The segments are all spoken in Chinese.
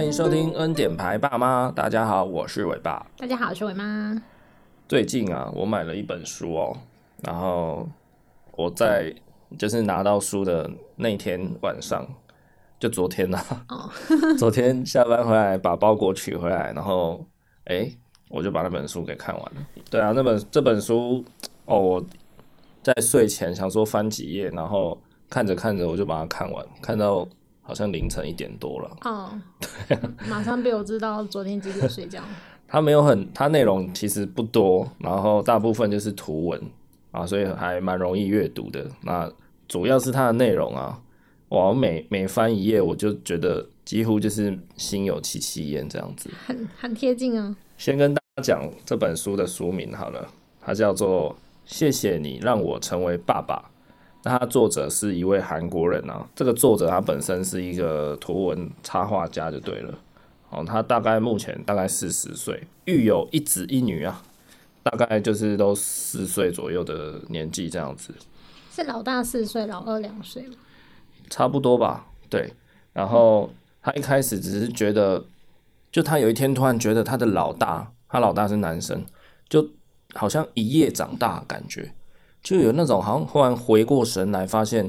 欢迎收听恩典牌爸妈。大家好，我是伟爸。大家好，我是伟妈。最近啊，我买了一本书哦，然后我在就是拿到书的那天晚上，就昨天呐、啊，哦、昨天下班回来把包裹取回来，然后哎，我就把那本书给看完了。对啊，那本这本书哦，我在睡前想说翻几页，然后看着看着我就把它看完，看到。好像凌晨一点多了。哦，对啊，马上被我知道昨天几点睡觉。它没有很，它内容其实不多，然后大部分就是图文啊，所以还蛮容易阅读的。那主要是它的内容啊，我每每翻一页，我就觉得几乎就是心有戚戚焉这样子，很很贴近啊。先跟大家讲这本书的书名好了，它叫做《谢谢你让我成为爸爸》。那他作者是一位韩国人啊，这个作者他本身是一个图文插画家就对了。哦，他大概目前大概四十岁，育有一子一女啊，大概就是都四岁左右的年纪这样子。是老大四岁，老二两岁吗？差不多吧，对。然后他一开始只是觉得，就他有一天突然觉得他的老大，他老大是男生，就好像一夜长大感觉。就有那种好像忽然回过神来，发现，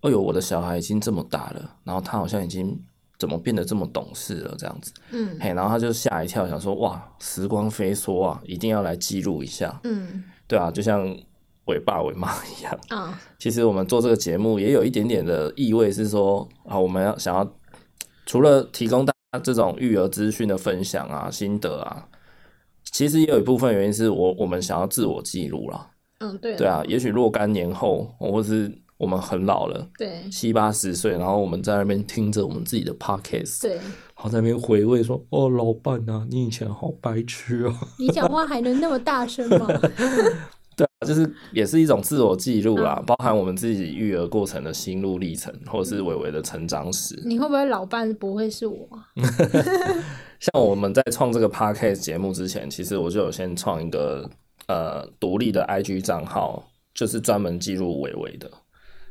哎呦，我的小孩已经这么大了，然后他好像已经怎么变得这么懂事了，这样子，嗯，嘿，然后他就吓一跳，想说，哇，时光飞梭啊，一定要来记录一下，嗯，对啊，就像伟爸伟妈一样。啊。其实我们做这个节目也有一点点的意味，是说啊，我们要想要除了提供大家这种育儿资讯的分享啊、心得啊，其实也有一部分原因是我我们想要自我记录啦。嗯，对，对啊，也许若干年后，或是我们很老了，对，七八十岁，然后我们在那边听着我们自己的 podcast，对，然后在那边回味说：“哦，老伴啊，你以前好白痴哦。”你讲话还能那么大声吗？对啊，就是也是一种自我记录啦，嗯、包含我们自己育儿过程的心路历程，或者是伟伟的成长史。你会不会老伴不会是我？像我们在创这个 podcast 节目之前，其实我就有先创一个。呃，独立的 IG 账号就是专门记录伟伟的，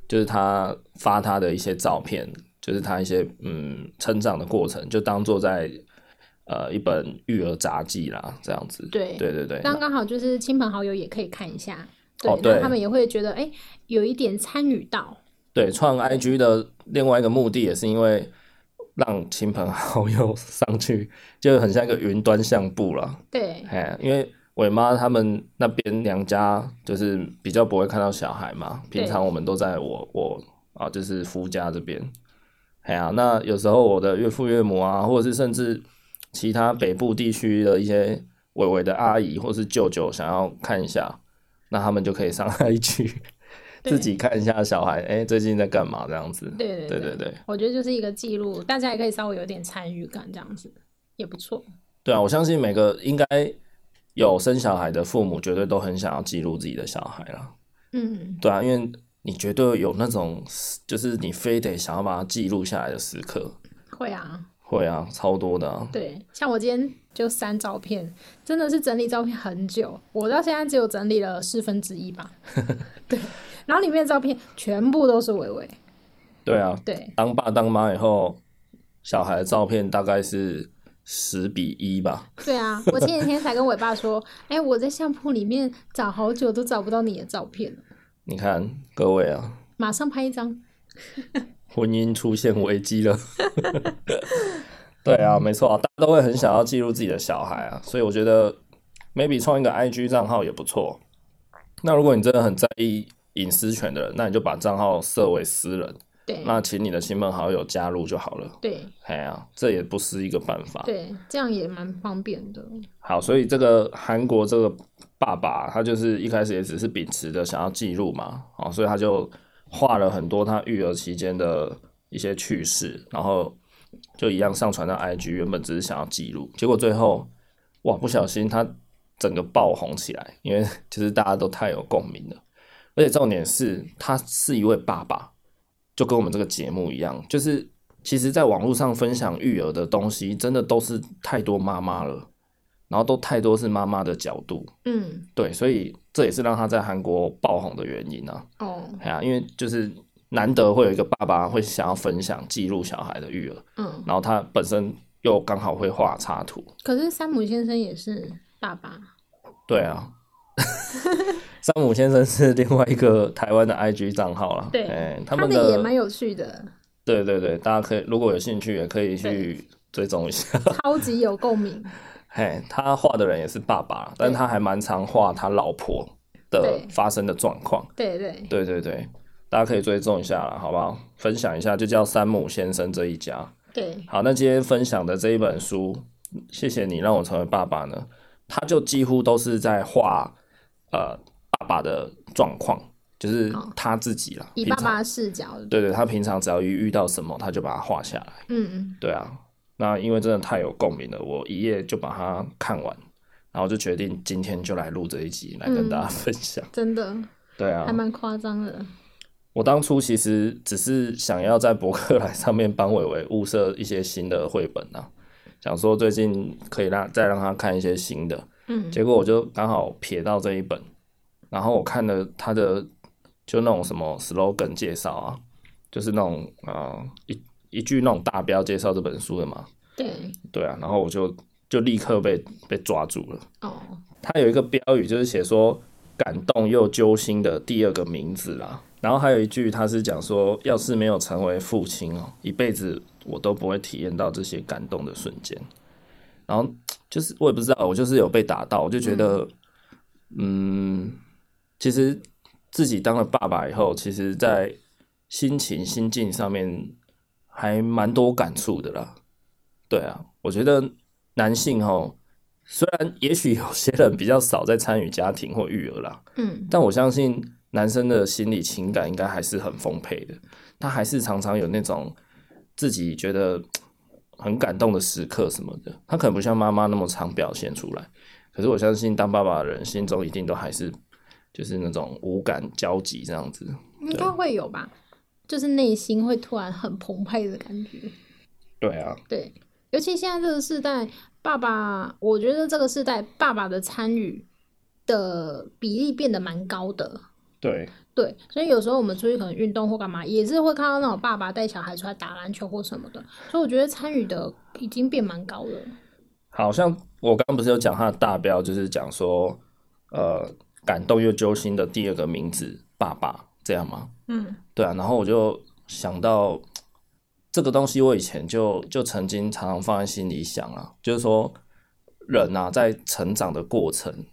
就是他发他的一些照片，就是他一些嗯成长的过程，就当做在呃一本育儿杂记啦，这样子。对对对对，刚刚好就是亲朋好友也可以看一下，对，哦、对他们也会觉得哎、欸，有一点参与到。对，创 IG 的另外一个目的也是因为让亲朋好友上去，就很像一个云端相簿啦。对，哎，因为。伟妈他们那边娘家就是比较不会看到小孩嘛，平常我们都在我我啊就是夫家这边，哎呀，那有时候我的岳父岳母啊，或者是甚至其他北部地区的一些伟伟的阿姨或是舅舅想要看一下，那他们就可以上来去 自己看一下小孩，哎对，最近在干嘛这样子？对对对对对，我觉得就是一个记录，大家也可以稍微有点参与感，这样子也不错。对啊，我相信每个应该。有生小孩的父母绝对都很想要记录自己的小孩啦，嗯，对啊，因为你绝对有那种，就是你非得想要把它记录下来的时刻。会啊，会啊，超多的啊。对，像我今天就删照片，真的是整理照片很久，我到现在只有整理了四分之一吧。对，然后里面的照片全部都是伟伟。对啊，对，当爸当妈以后，小孩的照片大概是。十比一吧。对啊，我前几天才跟伟爸说，哎、欸，我在相簿里面找好久都找不到你的照片。你看，各位啊，马上拍一张。婚姻出现危机了。对啊，没错啊，大家都会很想要记录自己的小孩啊，所以我觉得 maybe 创一个 IG 账号也不错。那如果你真的很在意隐私权的人，那你就把账号设为私人。对，那请你的亲朋好友加入就好了。对，哎呀，这也不是一个办法。对，这样也蛮方便的。好，所以这个韩国这个爸爸，他就是一开始也只是秉持着想要记录嘛，哦，所以他就画了很多他育儿期间的一些趣事，然后就一样上传到 IG。原本只是想要记录，结果最后哇，不小心他整个爆红起来，因为其实大家都太有共鸣了，而且重点是他是一位爸爸。就跟我们这个节目一样，就是其实，在网络上分享育儿的东西，真的都是太多妈妈了，然后都太多是妈妈的角度，嗯，对，所以这也是让他在韩国爆红的原因啊。哦，哎呀，因为就是难得会有一个爸爸会想要分享记录小孩的育儿，嗯，然后他本身又刚好会画插图。可是山姆先生也是爸爸。对啊，山姆先生是另外一个台湾的 IG 账号啦。对，欸、他们的也蛮有趣的。对对对，大家可以如果有兴趣，也可以去追踪一下。超级有共鸣。嘿，他画的人也是爸爸，但他还蛮常画他老婆的发生的状况。对对对，对对对，大家可以追踪一下啦，好不好？分享一下，就叫山姆先生这一家。对，好，那今天分享的这一本书，谢谢你让我成为爸爸呢。他就几乎都是在画呃爸爸的状况，就是他自己啦，以爸爸的视角。对对，他平常只要一遇到什么，他就把它画下来。嗯嗯，对啊。那因为真的太有共鸣了，我一夜就把它看完，然后就决定今天就来录这一集，来跟大家分享。嗯、真的，对啊，还蛮夸张的。我当初其实只是想要在博客来上面帮伟伟物色一些新的绘本啊，想说最近可以让再让他看一些新的。嗯，结果我就刚好瞥到这一本，然后我看了他的就那种什么 slogan 介绍啊，就是那种啊、呃、一。一句那种大标介绍这本书的嘛？对对啊，然后我就就立刻被被抓住了。哦，他有一个标语就是写说感动又揪心的第二个名字啦。然后还有一句他是讲说，要是没有成为父亲哦，一辈子我都不会体验到这些感动的瞬间。然后就是我也不知道，我就是有被打到，我就觉得，嗯，嗯，其实自己当了爸爸以后，其实在心情心境上面。还蛮多感触的啦，对啊，我觉得男性哦，虽然也许有些人比较少在参与家庭或育儿啦，嗯，但我相信男生的心理情感应该还是很丰沛的，他还是常常有那种自己觉得很感动的时刻什么的，他可能不像妈妈那么常表现出来，可是我相信当爸爸的人心中一定都还是就是那种无感交集这样子，应该会有吧。就是内心会突然很澎湃的感觉，对啊，对，尤其现在这个时代，爸爸，我觉得这个时代爸爸的参与的比例变得蛮高的，对，对，所以有时候我们出去可能运动或干嘛，也是会看到那种爸爸带小孩出来打篮球或什么的，所以我觉得参与的已经变蛮高了。好像我刚刚不是有讲他的大标，就是讲说，呃，感动又揪心的第二个名字，爸爸。这样吗？嗯，对啊，然后我就想到这个东西，我以前就就曾经常常放在心里想啊，就是说人啊，在成长的过程，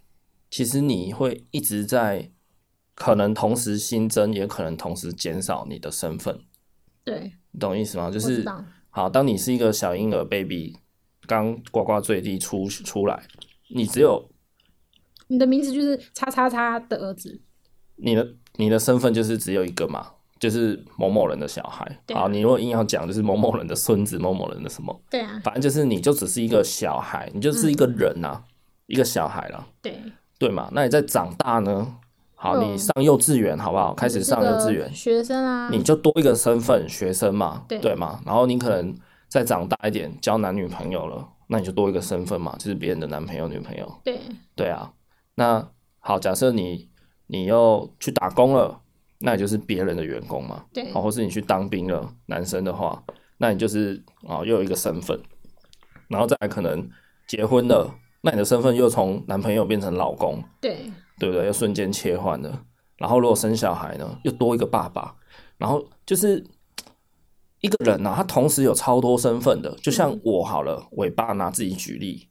其实你会一直在可能同时新增，也可能同时减少你的身份。对，你懂意思吗？就是好，当你是一个小婴儿 baby，刚呱呱坠地出出来，你只有你的名字就是叉叉叉的儿子，你的。你的身份就是只有一个嘛，就是某某人的小孩。啊、好，你如果硬要讲，就是某某人的孙子，某某人的什么？对啊，反正就是你就只是一个小孩，你就是一个人呐、啊嗯，一个小孩了。对对嘛，那你在长大呢？好，你上幼稚园好不好？开始上幼稚园，学生啊，你就多一个身份，学生嘛，对对嘛。然后你可能再长大一点，交男女朋友了，那你就多一个身份嘛，就是别人的男朋友、女朋友。对对啊，那好，假设你。你又去打工了，那你就是别人的员工嘛。对，或是你去当兵了，男生的话，那你就是啊，又有一个身份。然后再来可能结婚了，那你的身份又从男朋友变成老公。对，对不对？又瞬间切换了。然后如果生小孩呢，又多一个爸爸。然后就是一个人啊，他同时有超多身份的。就像我好了，尾巴拿自己举例，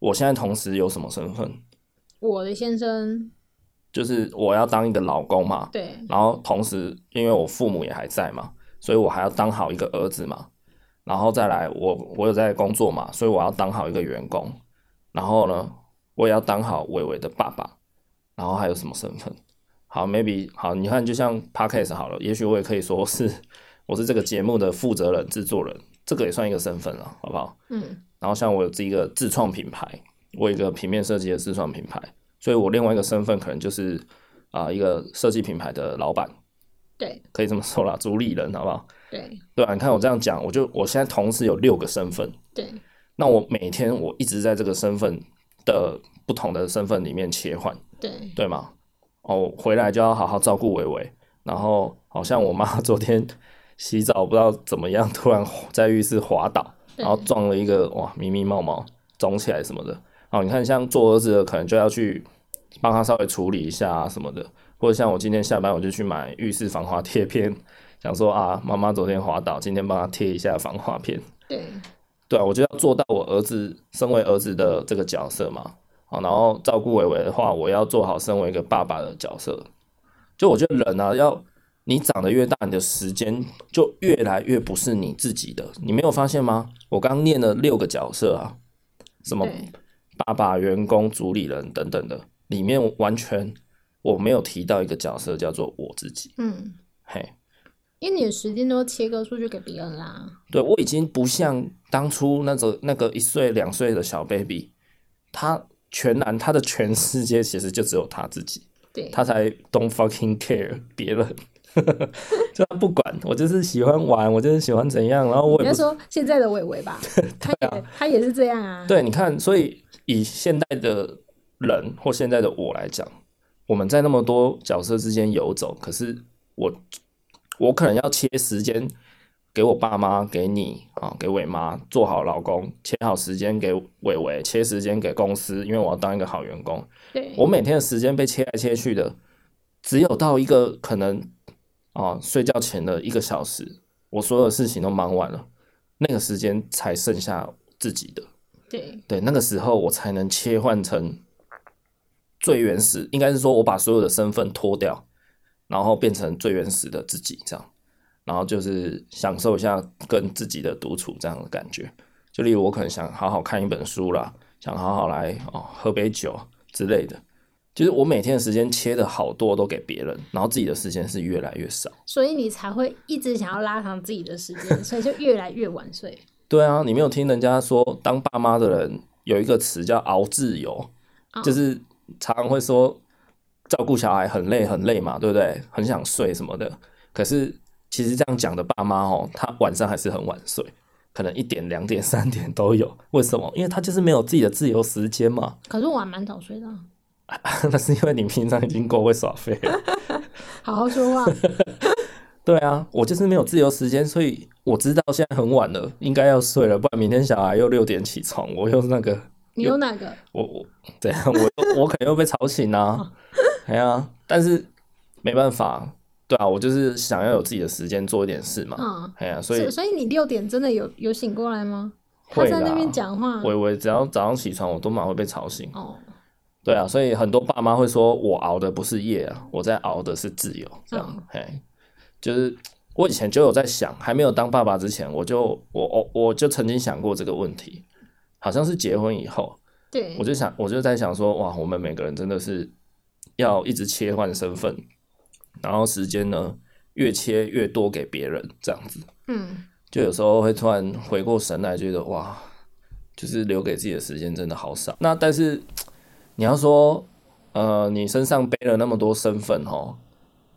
我现在同时有什么身份？我的先生。就是我要当一个老公嘛，对，然后同时因为我父母也还在嘛，所以我还要当好一个儿子嘛，然后再来我我有在工作嘛，所以我要当好一个员工，然后呢，我也要当好伟伟的爸爸，然后还有什么身份？好，maybe 好，你看就像 Podcast 好了，也许我也可以说是我是这个节目的负责人、制作人，这个也算一个身份了，好不好？嗯，然后像我有这个自创品牌，我有一个平面设计的自创品牌。所以我另外一个身份可能就是啊、呃，一个设计品牌的老板，对，可以这么说啦，主理人，好不好？对，对啊，你看我这样讲，我就我现在同时有六个身份，对，那我每天我一直在这个身份的不同的身份里面切换，对，对吗？哦，回来就要好好照顾伟伟，然后好像我妈 昨天洗澡不知道怎么样，突然在浴室滑倒，然后撞了一个哇，迷迷毛毛，肿起来什么的。哦，你看像做儿子的，可能就要去帮他稍微处理一下啊什么的，或者像我今天下班我就去买浴室防滑贴片，想说啊，妈妈昨天滑倒，今天帮他贴一下防滑片。对，对啊，我就要做到我儿子身为儿子的这个角色嘛。啊，然后照顾伟伟的话，我要做好身为一个爸爸的角色。就我觉得人啊，要你长得越大，你的时间就越来越不是你自己的。你没有发现吗？我刚念了六个角色啊，什么？爸爸、员工、主理人等等的，里面完全我没有提到一个角色叫做我自己。嗯，嘿，因为你的时间都切割出去给别人啦。对，我已经不像当初那个那个一岁两岁的小 baby，他全然他的全世界其实就只有他自己，对，他才 don't fucking care 别人。就他不管我，就是喜欢玩，我就是喜欢怎样，然后我也不说现在的伟伟吧，他他也是这样啊。对，你看，所以以现代的人或现在的我来讲，我们在那么多角色之间游走，可是我我可能要切时间给我爸妈，给你啊，给伟妈做好老公，切好时间给伟伟，切时间给公司，因为我要当一个好员工。对，我每天的时间被切来切去的，只有到一个可能。啊，睡觉前的一个小时，我所有事情都忙完了，那个时间才剩下自己的。对对，那个时候我才能切换成最原始，应该是说我把所有的身份脱掉，然后变成最原始的自己，这样，然后就是享受一下跟自己的独处这样的感觉。就例如我可能想好好看一本书啦，想好好来哦喝杯酒之类的。就是我每天的时间切的好多都给别人，然后自己的时间是越来越少，所以你才会一直想要拉长自己的时间，所以就越来越晚睡。对啊，你没有听人家说，当爸妈的人有一个词叫熬自由，哦，就是常常会说照顾小孩很累很累嘛，对不对？很想睡什么的。可是其实这样讲的爸妈哦，他晚上还是很晚睡，可能一点、两点、三点都有。为什么？因为他就是没有自己的自由时间嘛。可是我还蛮早睡的。那是因为你平常已经够会耍废了，好好说话。对啊，我就是没有自由时间，所以我知道现在很晚了，应该要睡了，不然明天小孩又六点起床，我又是那个。你有哪个？我我对啊，我我可能又被吵醒啊。哎呀、啊，但是没办法，对啊，我就是想要有自己的时间做一点事嘛。嗯，哎呀、啊，所以所以你六点真的有有醒过来吗？他在那边讲话。我我只要早上起床，我都蛮会被吵醒。哦。对啊，所以很多爸妈会说，我熬的不是夜啊，我在熬的是自由。这样，哎、嗯，就是我以前就有在想，还没有当爸爸之前，我就我我我就曾经想过这个问题，好像是结婚以后，对，我就想，我就在想说，哇，我们每个人真的是要一直切换身份，然后时间呢越切越多给别人，这样子，嗯，就有时候会突然回过神来，觉得哇，就是留给自己的时间真的好少。那但是。你要说，呃，你身上背了那么多身份哦，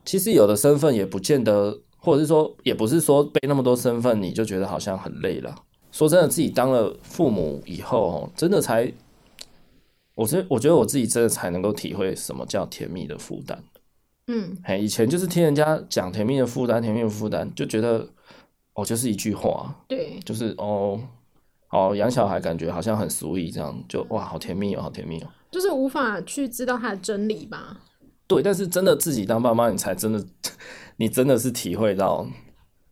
其实有的身份也不见得，或者是说，也不是说背那么多身份你就觉得好像很累了。说真的，自己当了父母以后哦，真的才，我觉我觉得我自己真的才能够体会什么叫甜蜜的负担。嗯，哎，以前就是听人家讲甜蜜的负担，甜蜜的负担，就觉得哦，就是一句话，对，就是哦，哦，养小孩感觉好像很 sweet，这样就哇，好甜蜜哦，好甜蜜哦。就是无法去知道他的真理吧？对，但是真的自己当爸妈，你才真的，你真的是体会到，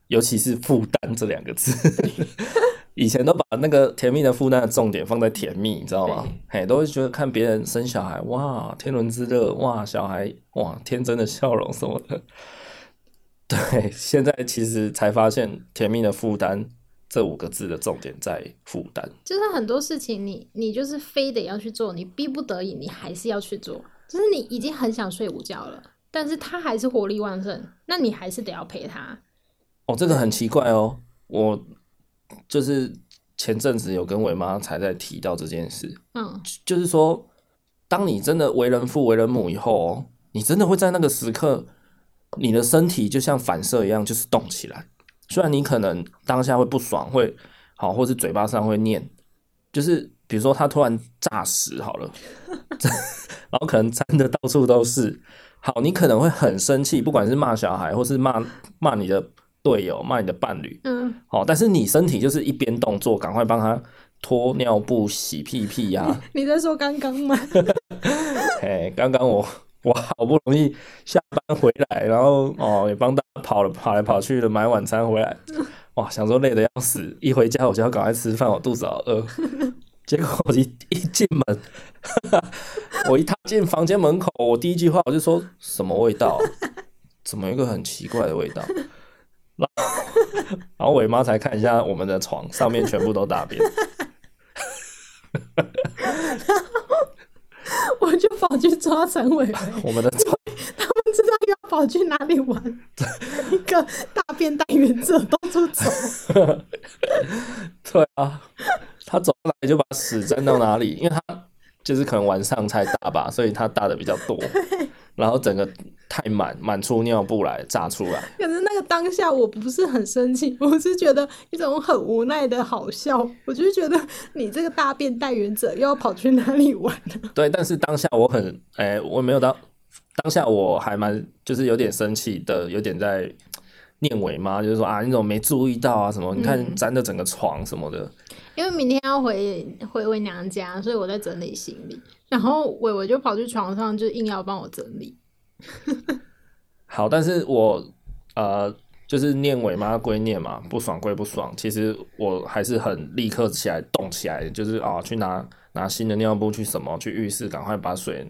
尤其是负担这两个字。以前都把那个甜蜜的负担的重点放在甜蜜，你知道吗？嘿，都会觉得看别人生小孩，哇，天伦之乐，哇，小孩，哇，天真的笑容什么的。对，现在其实才发现甜蜜的负担。这五个字的重点在负担，就是很多事情你你就是非得要去做，你逼不得已你还是要去做，就是你已经很想睡午觉了，但是他还是活力旺盛，那你还是得要陪他。哦，这个很奇怪哦，我就是前阵子有跟伟妈才在提到这件事，嗯，就是说，当你真的为人父为人母以后哦，你真的会在那个时刻，你的身体就像反射一样，就是动起来。虽然你可能当下会不爽，会好，或是嘴巴上会念，就是比如说他突然炸屎好了，然后可能粘的到处都是。好，你可能会很生气，不管是骂小孩，或是骂骂你的队友，骂你的伴侣，嗯，好，但是你身体就是一边动作，赶快帮他脱尿布、洗屁屁呀、啊。你在说刚刚吗？哎，刚刚我我好不容易下班回来，然后哦也帮大家跑了跑来跑去的买晚餐回来，哇，想说累得要死，一回家我就要赶快吃饭，我肚子好饿。结果我一一进门，我一踏进房间门口，我第一句话我就说什么味道？怎么有一个很奇怪的味道？然后，伟妈才看一下我们的床，上面全部都大便。我就跑去抓陈伟伟。我们的床，他们知道要跑去哪里玩，一个大便带原则到处走。对啊，他走过来就把屎沾到哪里，因为他就是可能晚上才大吧，所以他大的比较多。然后整个太满，满出尿布来炸出来。可是那个当下我不是很生气，我是觉得一种很无奈的好笑。我就是觉得你这个大便代言者又要跑去哪里玩呢？对，但是当下我很哎、欸，我没有到当下我还蛮就是有点生气的，有点在念伟嘛，就是说啊，你怎么没注意到啊？什么？你看沾的整个床什么的。因为明天要回回回娘家，所以我在整理行李。然后伟伟就跑去床上，就硬要帮我整理。好，但是我呃，就是念伟妈归念嘛，不爽归不爽，其实我还是很立刻起来动起来，就是啊，去拿拿新的尿布，去什么，去浴室赶快把水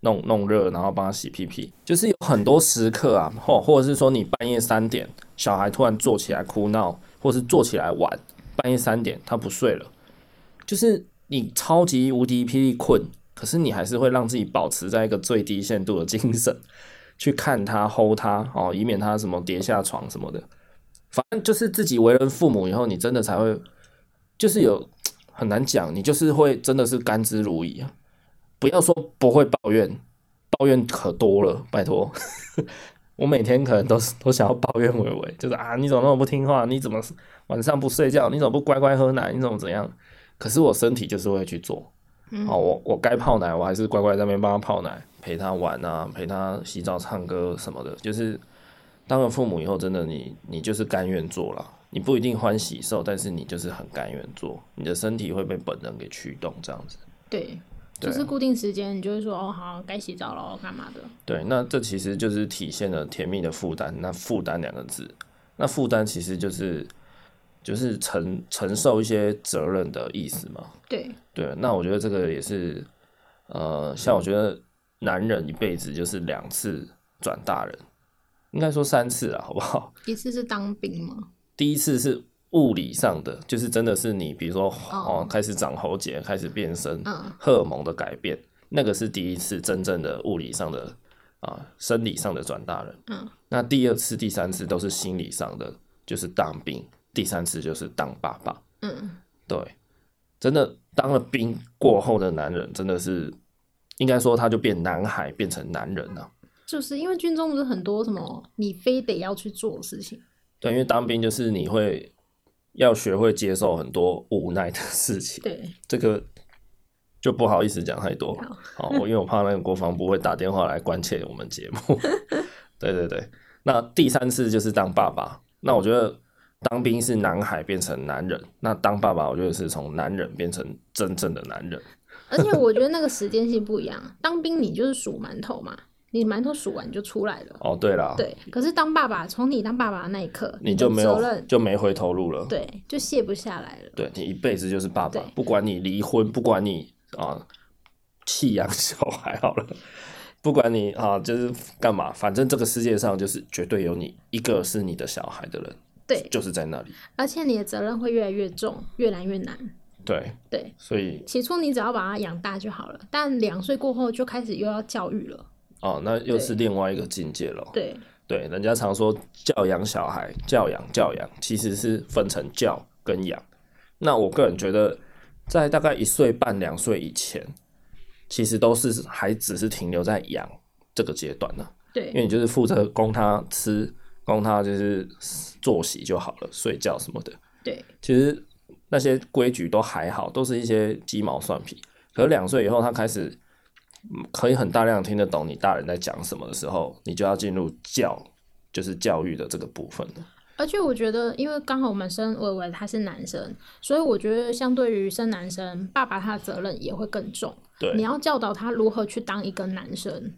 弄弄热，然后帮他洗屁屁。就是有很多时刻啊，或或者是说你半夜三点，小孩突然坐起来哭闹，或是坐起来玩，半夜三点他不睡了，就是你超级无敌霹雳困。可是你还是会让自己保持在一个最低限度的精神，去看他、hold 他哦，以免他什么跌下床什么的。反正就是自己为人父母以后，你真的才会，就是有 很难讲，你就是会真的是甘之如饴啊！不要说不会抱怨，抱怨可多了，拜托。我每天可能都是都想要抱怨伟伟，就是啊，你怎么那么不听话？你怎么晚上不睡觉？你怎么不乖乖喝奶？你怎么怎样？可是我身体就是会去做。哦，我我该泡奶，我还是乖乖在那边帮他泡奶，陪他玩啊，陪他洗澡、唱歌什么的。就是当了父母以后，真的你你就是甘愿做了，你不一定欢喜受，但是你就是很甘愿做，你的身体会被本能给驱动，这样子。对，就是固定时间，你就会说哦，好，该洗澡了，干嘛的？对，那这其实就是体现了甜蜜的负担。那负担两个字，那负担其实就是。就是承承受一些责任的意思嘛？对对，那我觉得这个也是，呃，像我觉得男人一辈子就是两次转大人，应该说三次啊，好不好？一次是当兵吗？第一次是物理上的，就是真的是你，比如说哦，哦，开始长喉结，开始变身，嗯，荷尔蒙的改变，那个是第一次真正的物理上的啊、呃，生理上的转大人。嗯，那第二次、第三次都是心理上的，就是当兵。第三次就是当爸爸，嗯，对，真的当了兵过后的男人，真的是应该说他就变男孩，变成男人了。就是因为军中不是很多什么你非得要去做的事情，对，因为当兵就是你会要学会接受很多无奈的事情，对，这个就不好意思讲太多，好，我因为我怕那个国防部会打电话来关切我们节目，对对对，那第三次就是当爸爸，那我觉得。当兵是男孩变成男人，那当爸爸我觉得是从男人变成真正的男人。而且我觉得那个时间性不一样，当兵你就是数馒头嘛，你馒头数完就出来了。哦，对了，对。可是当爸爸，从你当爸爸的那一刻，你就没有就没回头路了，对，就卸不下来了。对，你一辈子就是爸爸，不管你离婚，不管你啊弃养小孩好了，不管你啊就是干嘛，反正这个世界上就是绝对有你一个是你的小孩的人。对，就是在那里，而且你的责任会越来越重，越来越难。对对，所以起初你只要把他养大就好了，但两岁过后就开始又要教育了。哦，那又是另外一个境界了。对对，人家常说教养小孩，教养教养，其实是分成教跟养。那我个人觉得，在大概一岁半、两岁以前，其实都是还只是停留在养这个阶段呢。对，因为你就是负责供他吃。供他就是作息就好了，睡觉什么的。对，其实那些规矩都还好，都是一些鸡毛蒜皮。可是两岁以后，他开始可以很大量听得懂你大人在讲什么的时候，你就要进入教，就是教育的这个部分了。而且我觉得，因为刚好我们生伟伟他是男生，所以我觉得相对于生男生，爸爸他的责任也会更重。对，你要教导他如何去当一个男生。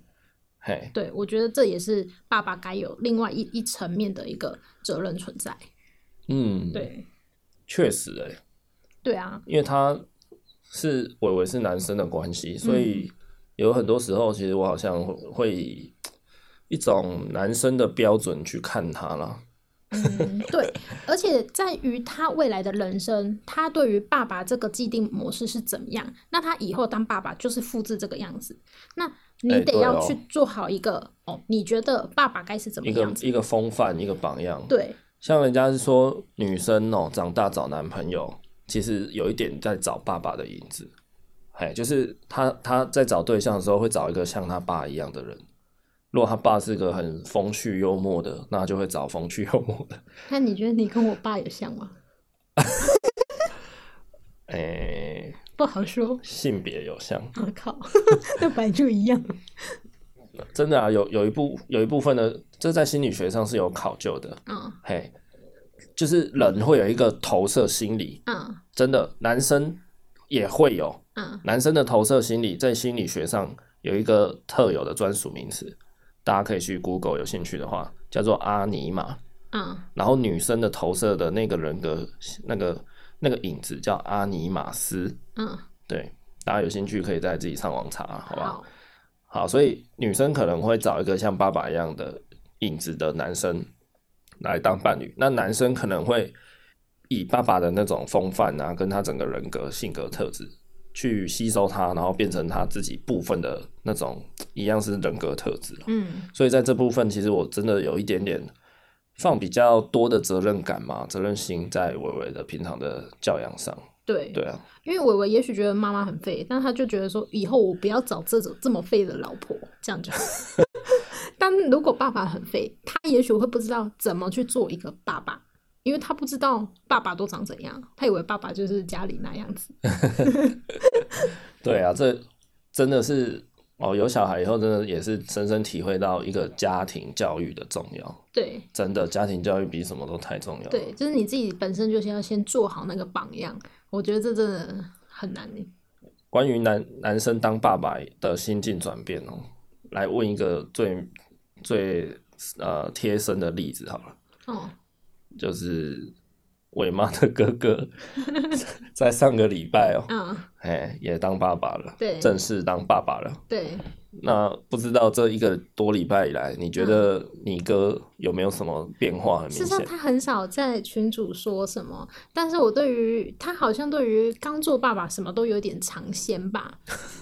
嘿，对，我觉得这也是爸爸该有另外一一层面的一个责任存在。嗯，对，确实哎、欸。对啊，因为他是伟伟是男生的关系，所以有很多时候，其实我好像会以一种男生的标准去看他了。嗯，对，而且在于他未来的人生，他对于爸爸这个既定模式是怎么样，那他以后当爸爸就是复制这个样子。那你得要去做好一个、欸、哦，哦，你觉得爸爸该是怎么？一个一个风范，一个榜样。对，像人家是说女生哦，长大找男朋友。其实有一点在找爸爸的影子，哎，就是他他在找对象的时候会找一个像他爸一样的人。如果他爸是个很风趣幽默的，那就会找风趣幽默的。那你觉得你跟我爸有像吗？哎、欸，不好说。性别有像。我靠，那本来就一样。真的啊，有有一部有一部分的，这在心理学上是有考究的。嗯，嘿。就是人会有一个投射心理，嗯，真的，男生也会有，嗯，男生的投射心理在心理学上有一个特有的专属名词，大家可以去 Google，有兴趣的话，叫做阿尼玛，嗯，然后女生的投射的那个人格，那个那个影子叫阿尼玛斯，嗯，对，大家有兴趣可以再自己上网查，好不好？好，好，所以女生可能会找一个像爸爸一样的影子的男生。来当伴侣，那男生可能会以爸爸的那种风范啊，跟他整个人格、性格特质去吸收他，然后变成他自己部分的那种一样是人格特质。嗯，所以在这部分，其实我真的有一点点放比较多的责任感嘛，责任心在伟伟的平常的教养上。对，对啊，因为伟伟也许觉得妈妈很废，但他就觉得说以后我不要找这种这么废的老婆，这样就。但如果爸爸很废，他也许会不知道怎么去做一个爸爸，因为他不知道爸爸都长怎样，他以为爸爸就是家里那样子。对啊，这真的是哦，有小孩以后，真的也是深深体会到一个家庭教育的重要。对，真的家庭教育比什么都太重要。对，就是你自己本身就是要先做好那个榜样，我觉得这真的很难。关于男男生当爸爸的心境转变哦，来问一个最。最呃贴身的例子好了，哦，就是伟妈的哥哥，在上个礼拜哦，嗯，哎，也当爸爸了，对，正式当爸爸了，对。那不知道这一个多礼拜以来，你觉得你哥有没有什么变化？很明显，事实上他很少在群主说什么，但是我对于他好像对于刚做爸爸什么都有点尝鲜吧。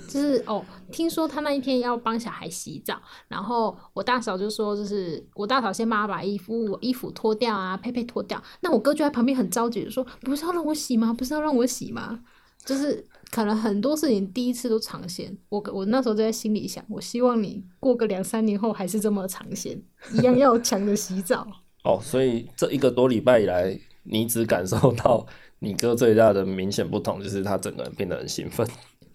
就是哦，听说他那一天要帮小孩洗澡，然后我大嫂就说，就是我大嫂先帮他把衣服我衣服脱掉啊，佩佩脱掉。那我哥就在旁边很着急的说：“不是要让我洗吗？不是要让我洗吗？”就是。可能很多事情第一次都尝鲜，我我那时候就在心里想，我希望你过个两三年后还是这么尝鲜，一样要抢着洗澡。哦，所以这一个多礼拜以来，你只感受到你哥最大的明显不同，就是他整个人变得很兴奋。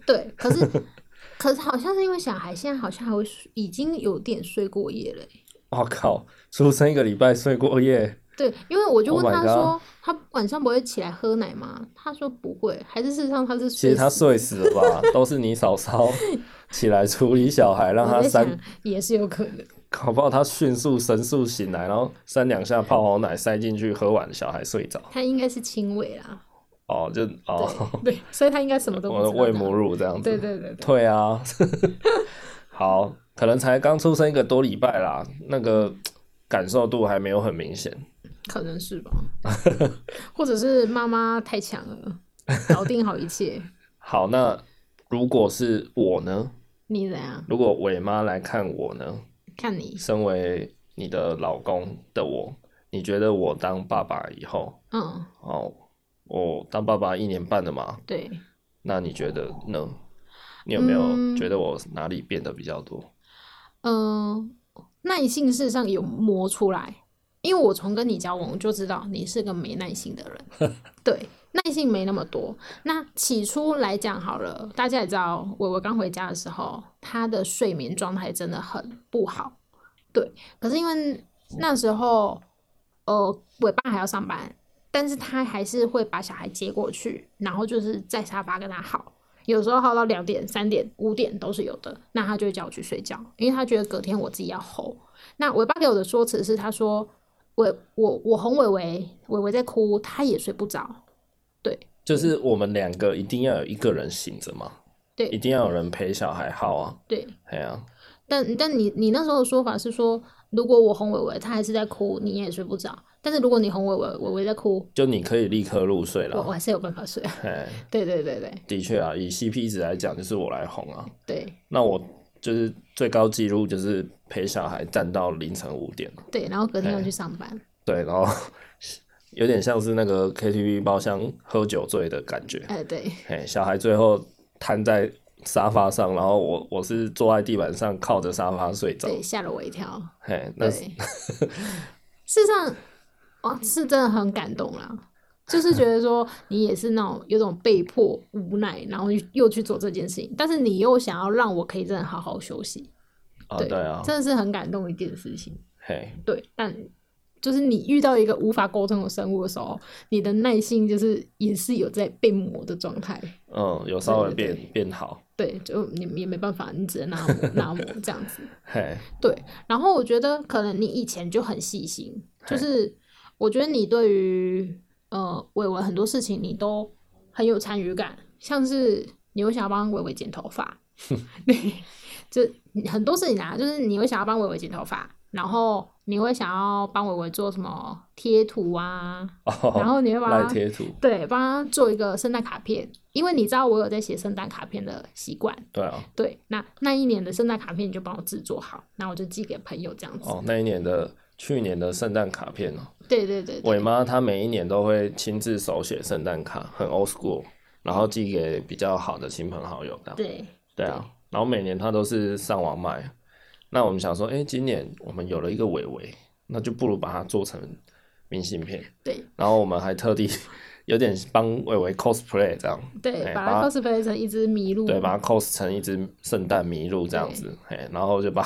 对，可是 可是好像是因为小孩现在好像还会已经有点睡过夜了。我靠，出生一个礼拜睡过夜。对，因为我就问他说，oh、他晚上不会起来喝奶吗？他说不会，还是事实上他是睡。其实他睡死了吧？都是你嫂嫂 起来处理小孩，让他三也是有可能。搞不好他迅速神速醒来，然后三两下泡好奶塞进去，喝完小孩睡着。他应该是亲喂啦。哦，就哦对，对，所以他应该什么 都喂母乳这样子。对对对，对。对啊，好，可能才刚出生一个多礼拜啦，那个感受度还没有很明显。可能是吧，或者是妈妈太强了，搞定好一切。好，那如果是我呢？你怎样？如果伟妈来看我呢？看你，身为你的老公的我，你觉得我当爸爸以后，嗯，哦，我当爸爸一年半了嘛？对。那你觉得呢？你有没有觉得我哪里变得比较多？嗯，呃、耐性事实上有磨出来。因为我从跟你交往，我就知道你是个没耐心的人，对，耐性没那么多。那起初来讲好了，大家也知道，伟伟刚回家的时候，他的睡眠状态真的很不好，对。可是因为那时候，呃，尾巴还要上班，但是他还是会把小孩接过去，然后就是在沙发跟他耗，有时候耗到两点、三点、五点都是有的。那他就会叫我去睡觉，因为他觉得隔天我自己要吼。那尾巴给我的说辞是，他说我我我哄伟伟，伟伟在哭，他也睡不着。对，就是我们两个一定要有一个人醒着嘛，对，一定要有人陪小孩好啊。对，对啊。但但你你那时候的说法是说，如果我哄伟伟，他还是在哭，你也睡不着。但是如果你哄伟伟，伟伟在哭，就你可以立刻入睡了。我我还是有办法睡。对对对对，的确啊，以 CP 值来讲，就是我来哄啊。对，那我就是最高纪录就是陪小孩站到凌晨五点。对，然后隔天要去上班。对，然后 有点像是那个 KTV 包厢喝酒醉的感觉。哎，对。哎，小孩最后瘫在。沙发上，然后我我是坐在地板上靠着沙发睡着，对，吓了我一跳。嘿，那事实上，哦，是真的很感动啦，就是觉得说你也是那种有种被迫无奈，然后又去做这件事情，但是你又想要让我可以真的好好休息，对，对啊，真的是很感动一件事情。嘿，对，但。就是你遇到一个无法沟通的生物的时候，你的耐心就是也是有在被磨的状态。嗯，有稍微变变好。对，就你也没办法，你只能拿磨 拿磨这样子。嘿，对。然后我觉得可能你以前就很细心，就是我觉得你对于呃伟伟很多事情你都很有参与感，像是你会想要帮伟伟剪头发，对，就很多事情啊，就是你会想要帮伟伟剪头发。然后你会想要帮伟伟做什么贴图啊？Oh, 然后你会帮他贴图，对，帮他做一个圣诞卡片，因为你知道我有在写圣诞卡片的习惯。对啊，对，那那一年的圣诞卡片你就帮我制作好，那我就寄给朋友这样子。哦，那一年的去年的圣诞卡片哦。对对对，伟妈她每一年都会亲自手写圣诞卡，很 old school，然后寄给比较好的亲朋好友。对对啊，然后每年她都是上网卖。那我们想说，哎、欸，今年我们有了一个伟伟，那就不如把它做成明信片。对。然后我们还特地有点帮伟伟 cosplay 这样。对，欸、把它 cosplay 成一只麋鹿。对，把它 cos 成一只圣诞麋鹿这样子，哎，然后就把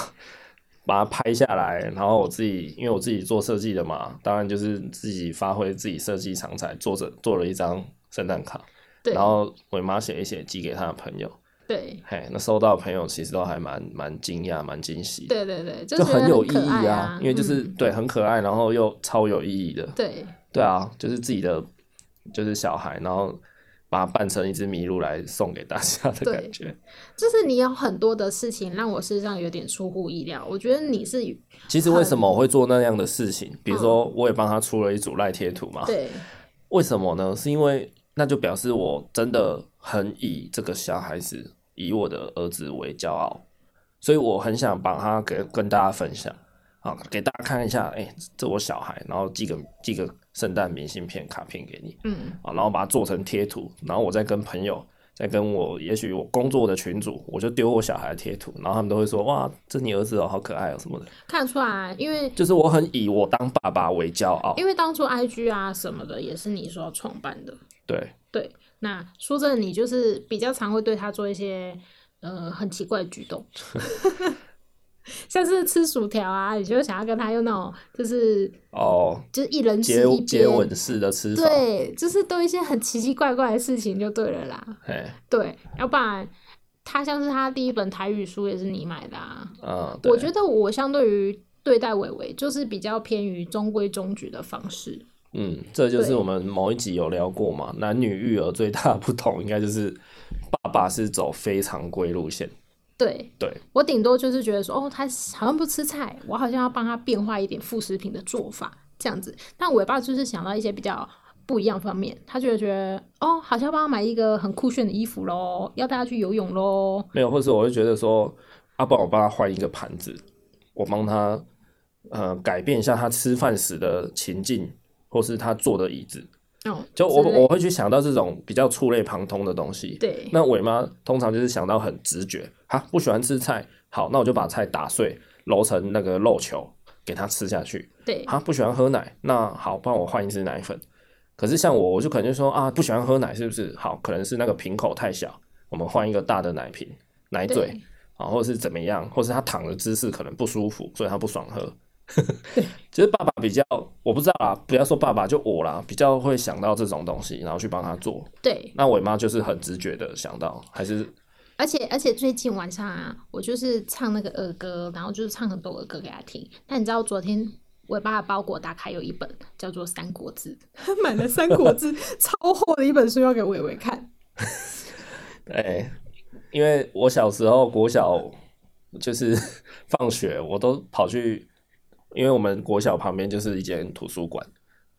把它拍下来。然后我自己，因为我自己做设计的嘛，当然就是自己发挥自己设计长才，做着做了一张圣诞卡。对。然后伟妈写一写，寄给他的朋友。对，嘿，那收到的朋友其实都还蛮蛮惊讶、蛮惊喜。对对对，就很有意义啊，啊因为就是、嗯、对很可爱，然后又超有意义的。对对啊，就是自己的就是小孩，然后把它扮成一只麋鹿来送给大家的感觉。就是你有很多的事情让我事实上有点出乎意料。我觉得你是其实为什么我会做那样的事情？比如说，我也帮他出了一组赖贴图嘛。对，为什么呢？是因为那就表示我真的很以这个小孩子。以我的儿子为骄傲，所以我很想把他给跟大家分享，啊，给大家看一下，哎、欸，这我小孩，然后寄个寄个圣诞明信片卡片给你，嗯，啊，然后把它做成贴图，然后我再跟朋友，再跟我，也许我工作的群主，我就丢我小孩的贴图，然后他们都会说，哇，这你儿子哦，好可爱哦，什么的，看得出来，因为就是我很以我当爸爸为骄傲，因为当初 IG 啊什么的也是你说要创办的，对。对。那说真的，你就是比较常会对他做一些呃很奇怪的举动，像是吃薯条啊，你就想要跟他用那种就是哦，就是一人吃一边接吻式的吃法，对，就是都一些很奇奇怪怪的事情就对了啦。嘿对，要不然他像是他第一本台语书也是你买的啊。嗯，我觉得我相对于对待伟伟就是比较偏于中规中矩的方式。嗯，这就是我们某一集有聊过嘛，男女育儿最大的不同，应该就是爸爸是走非常规路线。对，对我顶多就是觉得说，哦，他好像不吃菜，我好像要帮他变化一点副食品的做法，这样子。但伟爸就是想到一些比较不一样方面，他就觉得，哦，好像帮他买一个很酷炫的衣服喽，要带他去游泳喽。没有，或者我会觉得说，阿、啊、爸，我帮他换一个盘子，我帮他呃改变一下他吃饭时的情境。或是他坐的椅子，哦，就我我会去想到这种比较触类旁通的东西。对，那伟妈通常就是想到很直觉，哈，不喜欢吃菜，好，那我就把菜打碎，揉成那个肉球给他吃下去。对，哈，不喜欢喝奶，那好，帮我换一支奶粉。可是像我，我就可能就说啊，不喜欢喝奶，是不是？好，可能是那个瓶口太小，我们换一个大的奶瓶、奶嘴啊，或者是怎么样，或是他躺的姿势可能不舒服，所以他不爽喝。其实 爸爸比较，我不知道啦，不要说爸爸，就我啦，比较会想到这种东西，然后去帮他做。对，那伟妈就是很直觉的想到，还是而且而且最近晚上啊，我就是唱那个儿歌，然后就是唱很多儿歌给他听。但你知道昨天我爸的包裹打开有一本叫做《三国志》，他买了《三国志》超厚的一本书要给伟伟看。对，因为我小时候国小就是放学，我都跑去。因为我们国小旁边就是一间图书馆，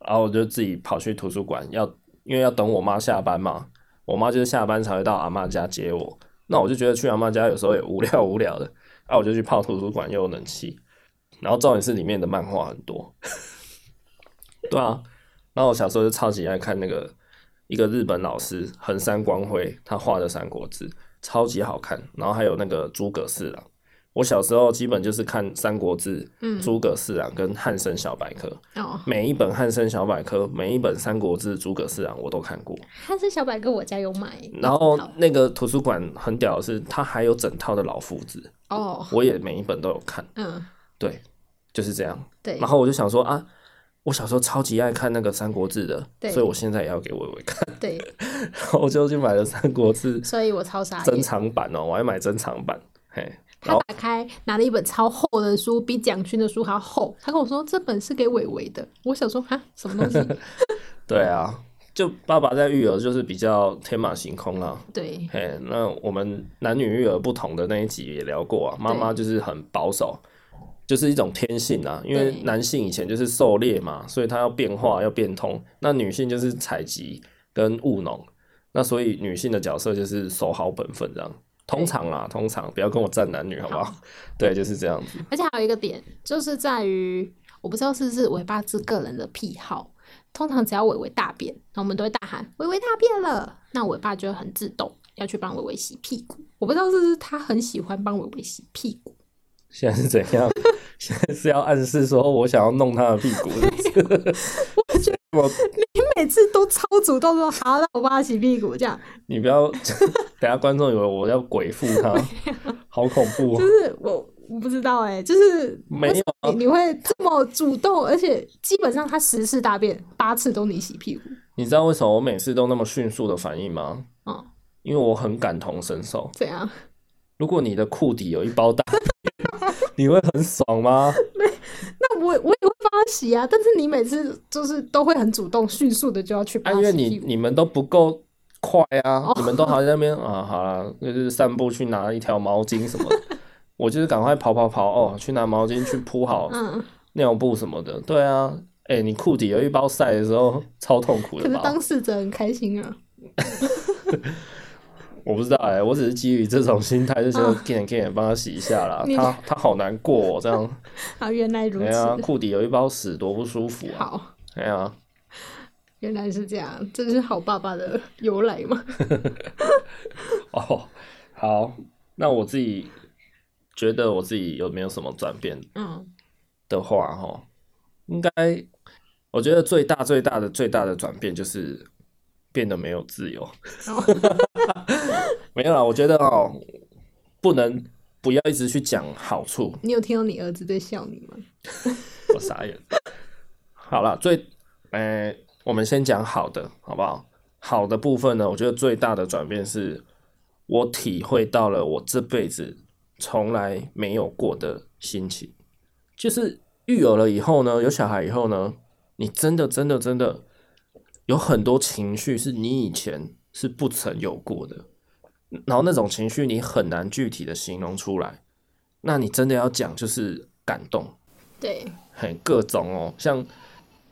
然后我就自己跑去图书馆，要因为要等我妈下班嘛，我妈就是下班才会到阿嬷家接我，那我就觉得去阿嬷家有时候也无聊 无聊的，然后我就去泡图书馆，又有冷气，然后重点是里面的漫画很多，对啊，然后我小时候就超级爱看那个一个日本老师横山光辉他画的《三国志》，超级好看，然后还有那个诸葛四郎。我小时候基本就是看《三国志》、诸葛四郎跟汉生小百科。哦，每一本汉生小百科，每一本《三国志》、诸葛四郎我都看过。汉生小百科我家有买。然后那个图书馆很屌的是，它还有整套的老夫子。哦，我也每一本都有看。嗯，对，就是这样。对。然后我就想说啊，我小时候超级爱看那个《三国志》的，所以我现在也要给伟伟看。对。然后我就去买了《三国志》，所以我超傻。珍藏版哦，我还买珍藏版。嘿。他打开拿了一本超厚的书，比蒋勋的书还要厚。他跟我说这本是给伟伟的。我想说哈，什么东西？对啊，就爸爸在育儿就是比较天马行空啊。对，嘿，那我们男女育儿不同的那一集也聊过啊。妈妈就是很保守，就是一种天性啊。因为男性以前就是狩猎嘛，所以他要变化要变通。那女性就是采集跟务农，那所以女性的角色就是守好本分这样。通常啊，通常不要跟我站男女，好不好？好，对，就是这样子。而且还有一个点，就是在于我不知道是不是尾巴是个人的癖好。通常只要伟伟大便，那我们都会大喊“伟伟大便了”，那伟爸就会很自动要去帮伟伟洗屁股。我不知道是不是他很喜欢帮伟伟洗屁股。现在是怎样？现在是要暗示说我想要弄他的屁股是是？我觉得我你每次都超主动说好，让我帮他洗屁股这样。你不要等下观众以为我要鬼附他，好恐怖。哦就是我我不知道哎、欸，就是没有你，你会这么主动，而且基本上他十次大便八次都你洗屁股。你知道为什么我每次都那么迅速的反应吗？嗯，因为我很感同身受。怎样？如果你的裤底有一包大。你会很爽吗？没，那我我也洗啊。但是你每次就是都会很主动、迅速的就要去帮他洗。啊，因为你你们都不够快啊，哦、你们都还在那边啊，好了，就是散步去拿一条毛巾什么的。我就是赶快跑跑跑哦，去拿毛巾去铺好尿布什么的。对啊，哎、欸，你裤底有一包晒的时候超痛苦的。可是当事者很开心啊。我不知道哎、欸，我只是基于这种心态，就觉得 can can 帮他洗一下啦。他他好难过、喔，这样。啊，原来如此。对啊，裤底有一包屎，多不舒服啊。好。对啊。原来是这样，这是好爸爸的由来吗？哦，好。那我自己觉得我自己有没有什么转变？嗯。的话，哈，应该，我觉得最大最大的最大的转变就是。变得没有自由，没有啦。我觉得哦，不能不要一直去讲好处。你有听到你儿子在笑你吗？我傻眼。好了，最，呃，我们先讲好的，好不好？好的部分呢，我觉得最大的转变是，我体会到了我这辈子从来没有过的心情，就是育有了以后呢，有小孩以后呢，你真的真的真的。有很多情绪是你以前是不曾有过的，然后那种情绪你很难具体的形容出来。那你真的要讲，就是感动，对，很各种哦，像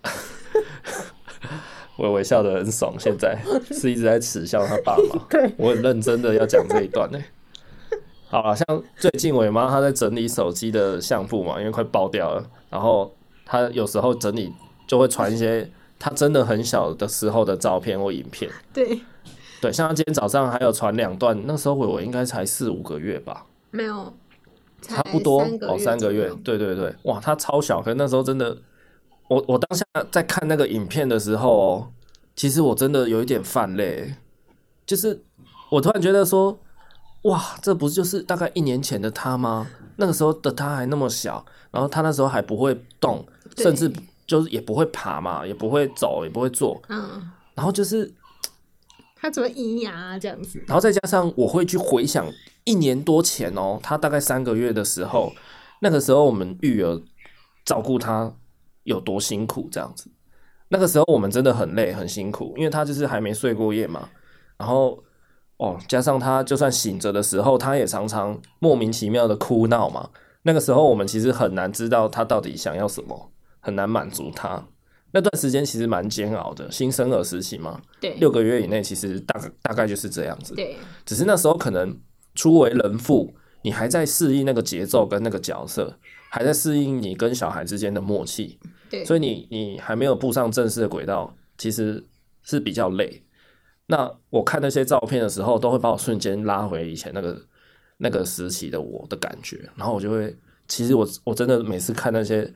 微微笑得很爽，现在 是一直在耻笑他爸妈。对，我很认真的要讲这一段呢。好了，像最近我妈她在整理手机的相簿嘛，因为快爆掉了，然后她有时候整理就会传一些。他真的很小的时候的照片或影片，对，对，像他今天早上还有传两段，那时候伟伟应该才四五个月吧，没有，差不多哦，三个月，对对对，哇，他超小，可是那时候真的，我我当下在看那个影片的时候哦，其实我真的有一点泛泪，就是我突然觉得说，哇，这不就是大概一年前的他吗？那个时候的他还那么小，然后他那时候还不会动，甚至就是也不会爬嘛，也不会走，也不会坐。嗯，然后就是他怎么咿呀这样子？然后再加上我会去回想一年多前哦，他大概三个月的时候，那个时候我们育儿照顾他有多辛苦，这样子。那个时候我们真的很累很辛苦，因为他就是还没睡过夜嘛，然后。哦，加上他就算醒着的时候，他也常常莫名其妙的哭闹嘛。那个时候我们其实很难知道他到底想要什么，很难满足他。那段时间其实蛮煎熬的，新生儿时期嘛，对，六个月以内其实大概大概就是这样子。对，只是那时候可能初为人父，你还在适应那个节奏跟那个角色，还在适应你跟小孩之间的默契。对，所以你你还没有步上正式的轨道，其实是比较累。那我看那些照片的时候，都会把我瞬间拉回以前那个那个时期的我的感觉，然后我就会，其实我我真的每次看那些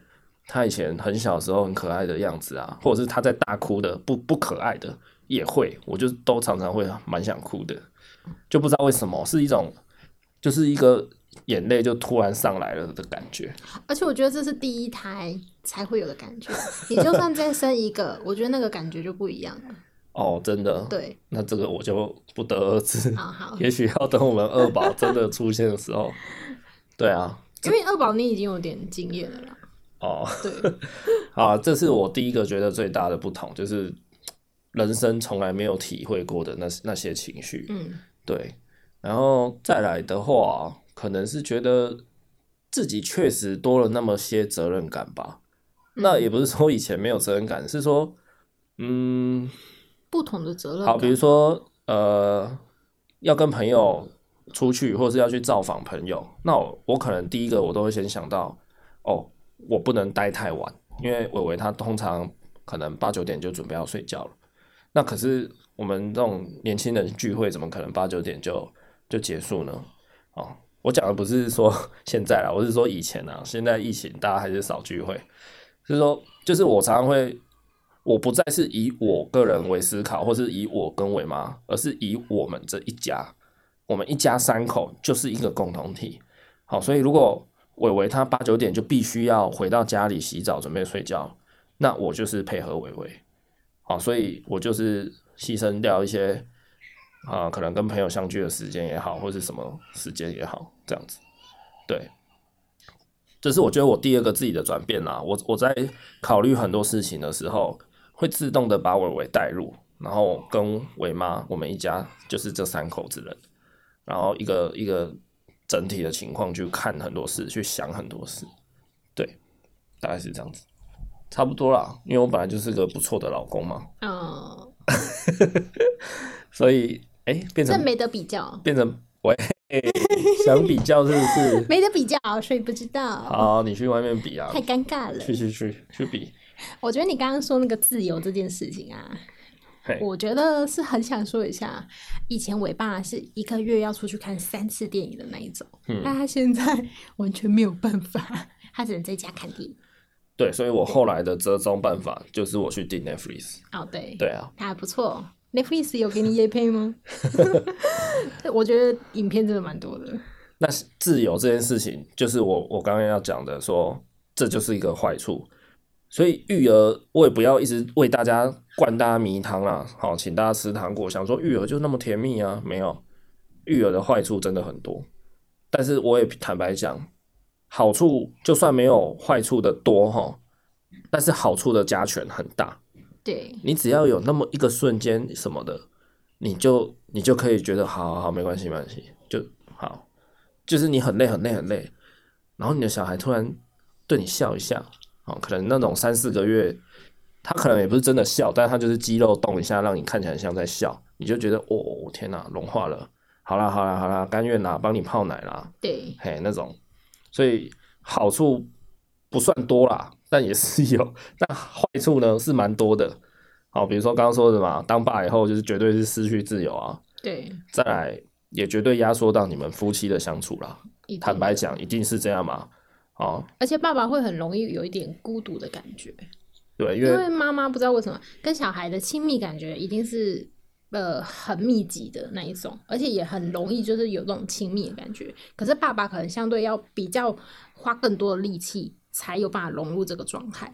他以前很小时候很可爱的样子啊，或者是他在大哭的不不可爱的也会，我就都常常会蛮想哭的，就不知道为什么是一种就是一个眼泪就突然上来了的感觉。而且我觉得这是第一胎才会有的感觉，你就算再生一个，我觉得那个感觉就不一样了。哦，真的，对，那这个我就不得而知。好好，也许要等我们二宝真的出现的时候，对啊，因为二宝你已经有点经验了啦。哦，对，啊，这是我第一个觉得最大的不同，就是人生从来没有体会过的那那些情绪。嗯，对，然后再来的话，可能是觉得自己确实多了那么些责任感吧。嗯、那也不是说以前没有责任感，是说，嗯。不同的责任。好，比如说，呃，要跟朋友出去，或是要去造访朋友，那我，我可能第一个我都会先想到，哦，我不能待太晚，因为伟伟他通常可能八九点就准备要睡觉了。那可是我们这种年轻人聚会，怎么可能八九点就就结束呢？哦，我讲的不是说现在啦，我是说以前啊。现在疫情，大家还是少聚会，就是说，就是我常常会。我不再是以我个人为思考，或是以我跟伟妈，而是以我们这一家，我们一家三口就是一个共同体。好，所以如果伟伟他八九点就必须要回到家里洗澡准备睡觉，那我就是配合伟伟。好，所以我就是牺牲掉一些啊、可能跟朋友相聚的时间也好，或是什么时间也好，这样子。对，这是我觉得我第二个自己的转变啦。我我在考虑很多事情的时候。会自动的把伟伟带入，然后跟伟妈，我们一家就是这三口子人，然后一个一个整体的情况去看很多事，去想很多事，对，大概是这样子，差不多啦。因为我本来就是个不错的老公嘛，嗯，所以哎、欸，变成这没得比较，变成喂，想比较是不是？没得比较，所以不知道。好，你去外面比啊，太尴尬了，去去去去比。我觉得你刚刚说那个自由这件事情啊.我觉得是很想说一下，以前伟爸是一个月要出去看三次电影的那一种，嗯，但他现在完全没有办法，他只能在家看电影。对，所以我后来的折中办法就是我去订 Netflix。哦，对，对啊，他还不错。Netflix 有给你夜配吗？我觉得影片真的蛮多的。那自由这件事情，就是我我刚刚要讲的說，说这就是一个坏处。所以育儿，我也不要一直为大家灌大家迷汤啦。好，请大家吃糖果，想说育儿就那么甜蜜啊？没有，育儿的坏处真的很多。但是我也坦白讲，好处就算没有坏处的多哈，但是好处的加权很大。对，你只要有那么一个瞬间什么的，你就你就可以觉得好好好，没关系没关系，就好。就是你很累很累很累，然后你的小孩突然对你笑一下。哦，可能那种三四个月，他可能也不是真的笑，但是他就是肌肉动一下，让你看起来像在笑，你就觉得哦，天哪，融化了。好啦，好啦，好啦，甘愿啦，帮你泡奶啦。对，嘿，那种，所以好处不算多啦，但也是有。但坏处呢是蛮多的。好，比如说刚刚说的嘛，当爸以后就是绝对是失去自由啊。对。再来，也绝对压缩到你们夫妻的相处啦。坦白讲，一定是这样嘛。哦，而且爸爸会很容易有一点孤独的感觉，对，因为妈妈不知道为什么跟小孩的亲密感觉一定是呃很密集的那一种，而且也很容易就是有这种亲密的感觉。可是爸爸可能相对要比较花更多的力气，才有办法融入这个状态。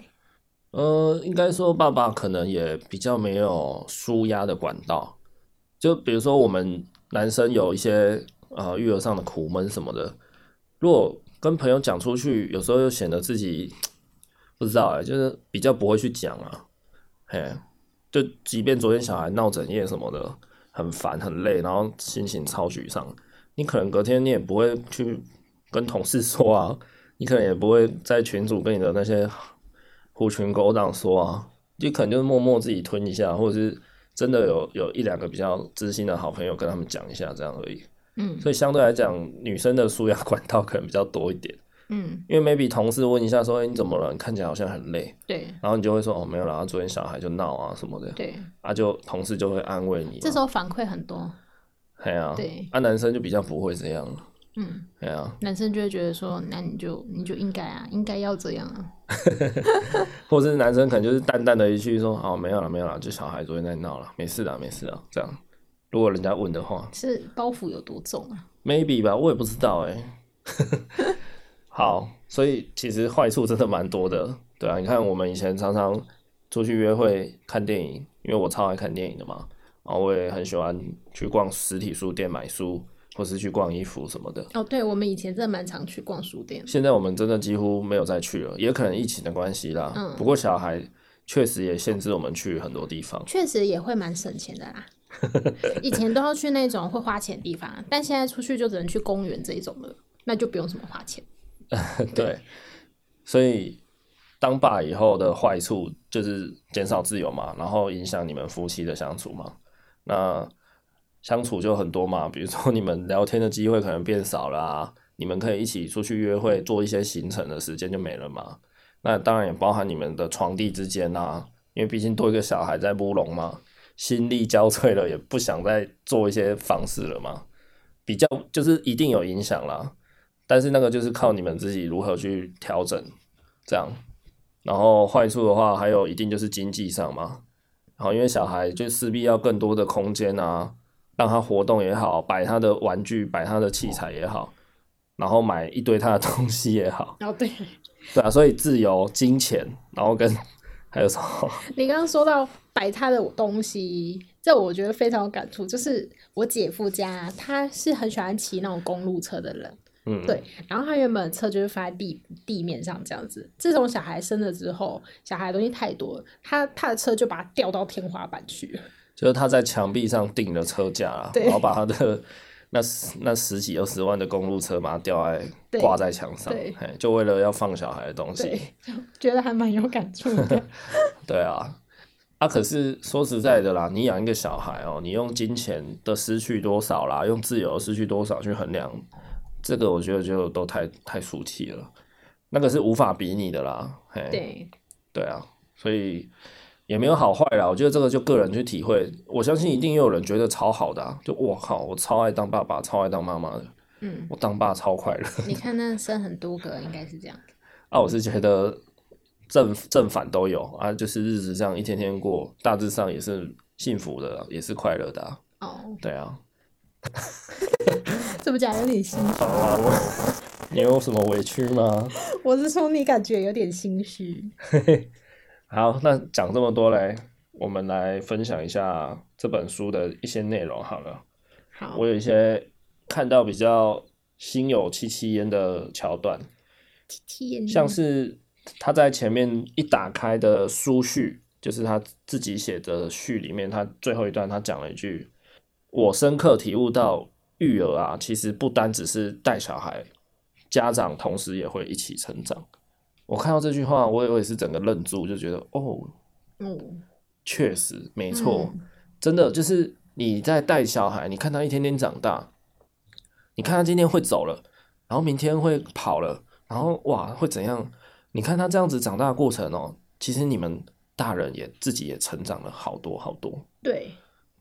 呃，应该说爸爸可能也比较没有舒压的管道，就比如说我们男生有一些呃育儿上的苦闷什么的，如果跟朋友讲出去，有时候又显得自己不知道哎、欸，就是比较不会去讲啊，嘿。就即便昨天小孩闹整夜什么的，很烦很累，然后心情超沮丧，你可能隔天你也不会去跟同事说啊，你可能也不会在群组跟你的那些狐群狗党说啊，你可能就是默默自己吞一下，或者是真的有有一两个比较知心的好朋友跟他们讲一下这样而已。嗯，所以相对来讲，女生的舒压管道可能比较多一点。嗯，因为 maybe 同事问一下说，哎、欸，你怎么了？你看起来好像很累。对，然后你就会说，哦，没有啦，昨天小孩就闹啊什么的。对，啊，就同事就会安慰你。这时候反馈很多。对啊，对，啊，男生就比较不会这样。嗯，对啊，男生就会觉得说，那你就你就应该啊，应该要这样啊。或者是男生可能就是淡淡的一句说，哦，没有了，没有了，就小孩昨天在闹了，没事的，没事的，这样。如果人家问的话，是包袱有多重啊？Maybe 吧，我也不知道哎、欸。好，所以其实坏处真的蛮多的，对啊，你看我们以前常常出去约会、看电影，因为我超爱看电影的嘛，然后我也很喜欢去逛实体书店买书，或是去逛衣服什么的。哦，对，我们以前真的蛮常去逛书店。现在我们真的几乎没有再去了，也可能疫情的关系啦。嗯。不过小孩确实也限制我们去很多地方。确实也会蛮省钱的啦。以前都要去那种会花钱的地方，但现在出去就只能去公园这一种了，那就不用什么花钱。对，所以当爸以后的坏处就是减少自由嘛，然后影响你们夫妻的相处嘛。那相处就很多嘛，比如说你们聊天的机会可能变少了啊，你们可以一起出去约会做一些行程的时间就没了嘛。那当然也包含你们的床地之间啊，因为毕竟多一个小孩在乌龙嘛，心力交瘁了，也不想再做一些房事了嘛，比较就是一定有影响啦。但是那个就是靠你们自己如何去调整，这样。然后坏处的话，还有一定就是经济上嘛。然后因为小孩就势必要更多的空间啊，让他活动也好，摆他的玩具，摆他的器材也好，然后买一堆他的东西也好。哦，对，对啊，所以自由、金钱，然后跟还有什么？你刚刚说到摆他的东西，这我觉得非常有感触。就是我姐夫家，他是很喜欢骑那种公路车的人。嗯，对，然后他原本的车就是放在地地面上这样子。自从小孩生了之后，小孩的东西太多了，他他的车就把它吊到天花板去。就是他在墙壁上钉了车架，然后把他的那那十几二十万的公路车把它吊在 挂在墙上，就为了要放小孩的东西。觉得还蛮有感触的。对啊，啊，可是说实在的啦，你养一个小孩哦，你用金钱的失去多少啦，用自由失去多少去衡量。这个我觉得就都太太俗气了，那个是无法比拟的啦。嘿，对，对啊，所以也没有好坏啦。我觉得这个就个人去体会。我相信一定也有人觉得超好的啊，就我靠，我超爱当爸爸，超爱当妈妈的。嗯，我当爸超快乐。你看那生很多个，应该是这样。啊，我是觉得正正反都有啊，就是日子这样一天天过，大致上也是幸福的，也是快乐的啊。哦，对啊。这么讲有点心虚。你有什么委屈吗？我是说你感觉有点心虚。好，那讲这么多嘞，我们来分享一下这本书的一些内容好了。好，我有一些看到比较心有戚戚焉的桥段，像是他在前面一打开的书序，就是他自己写的序里面，他最后一段他讲了一句。我深刻体悟到，育儿啊，其实不单只是带小孩，家长同时也会一起成长。我看到这句话，我也我也是整个愣住，就觉得哦，嗯，确实没错，嗯，真的就是你在带小孩，你看他一天天长大，你看他今天会走了，然后明天会跑了，然后哇会怎样？你看他这样子长大的过程哦，其实你们大人也自己也成长了好多好多。对。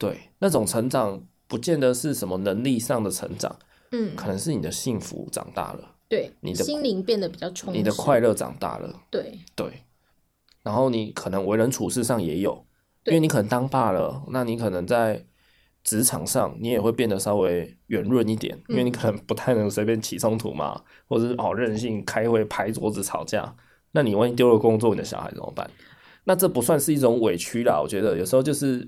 对，那种成长不见得是什么能力上的成长，嗯，可能是你的幸福长大了，对，你的心灵变得比较充实，你的快乐长大了，对对，然后你可能为人处事上也有，因为你可能当爸了，那你可能在职场上你也会变得稍微圆润一点，因为你可能不太能随便起冲突嘛，或者是哦任性开会拍桌子吵架。那你万一丢了工作，你的小孩怎么办？那这不算是一种委屈啦，我觉得有时候就是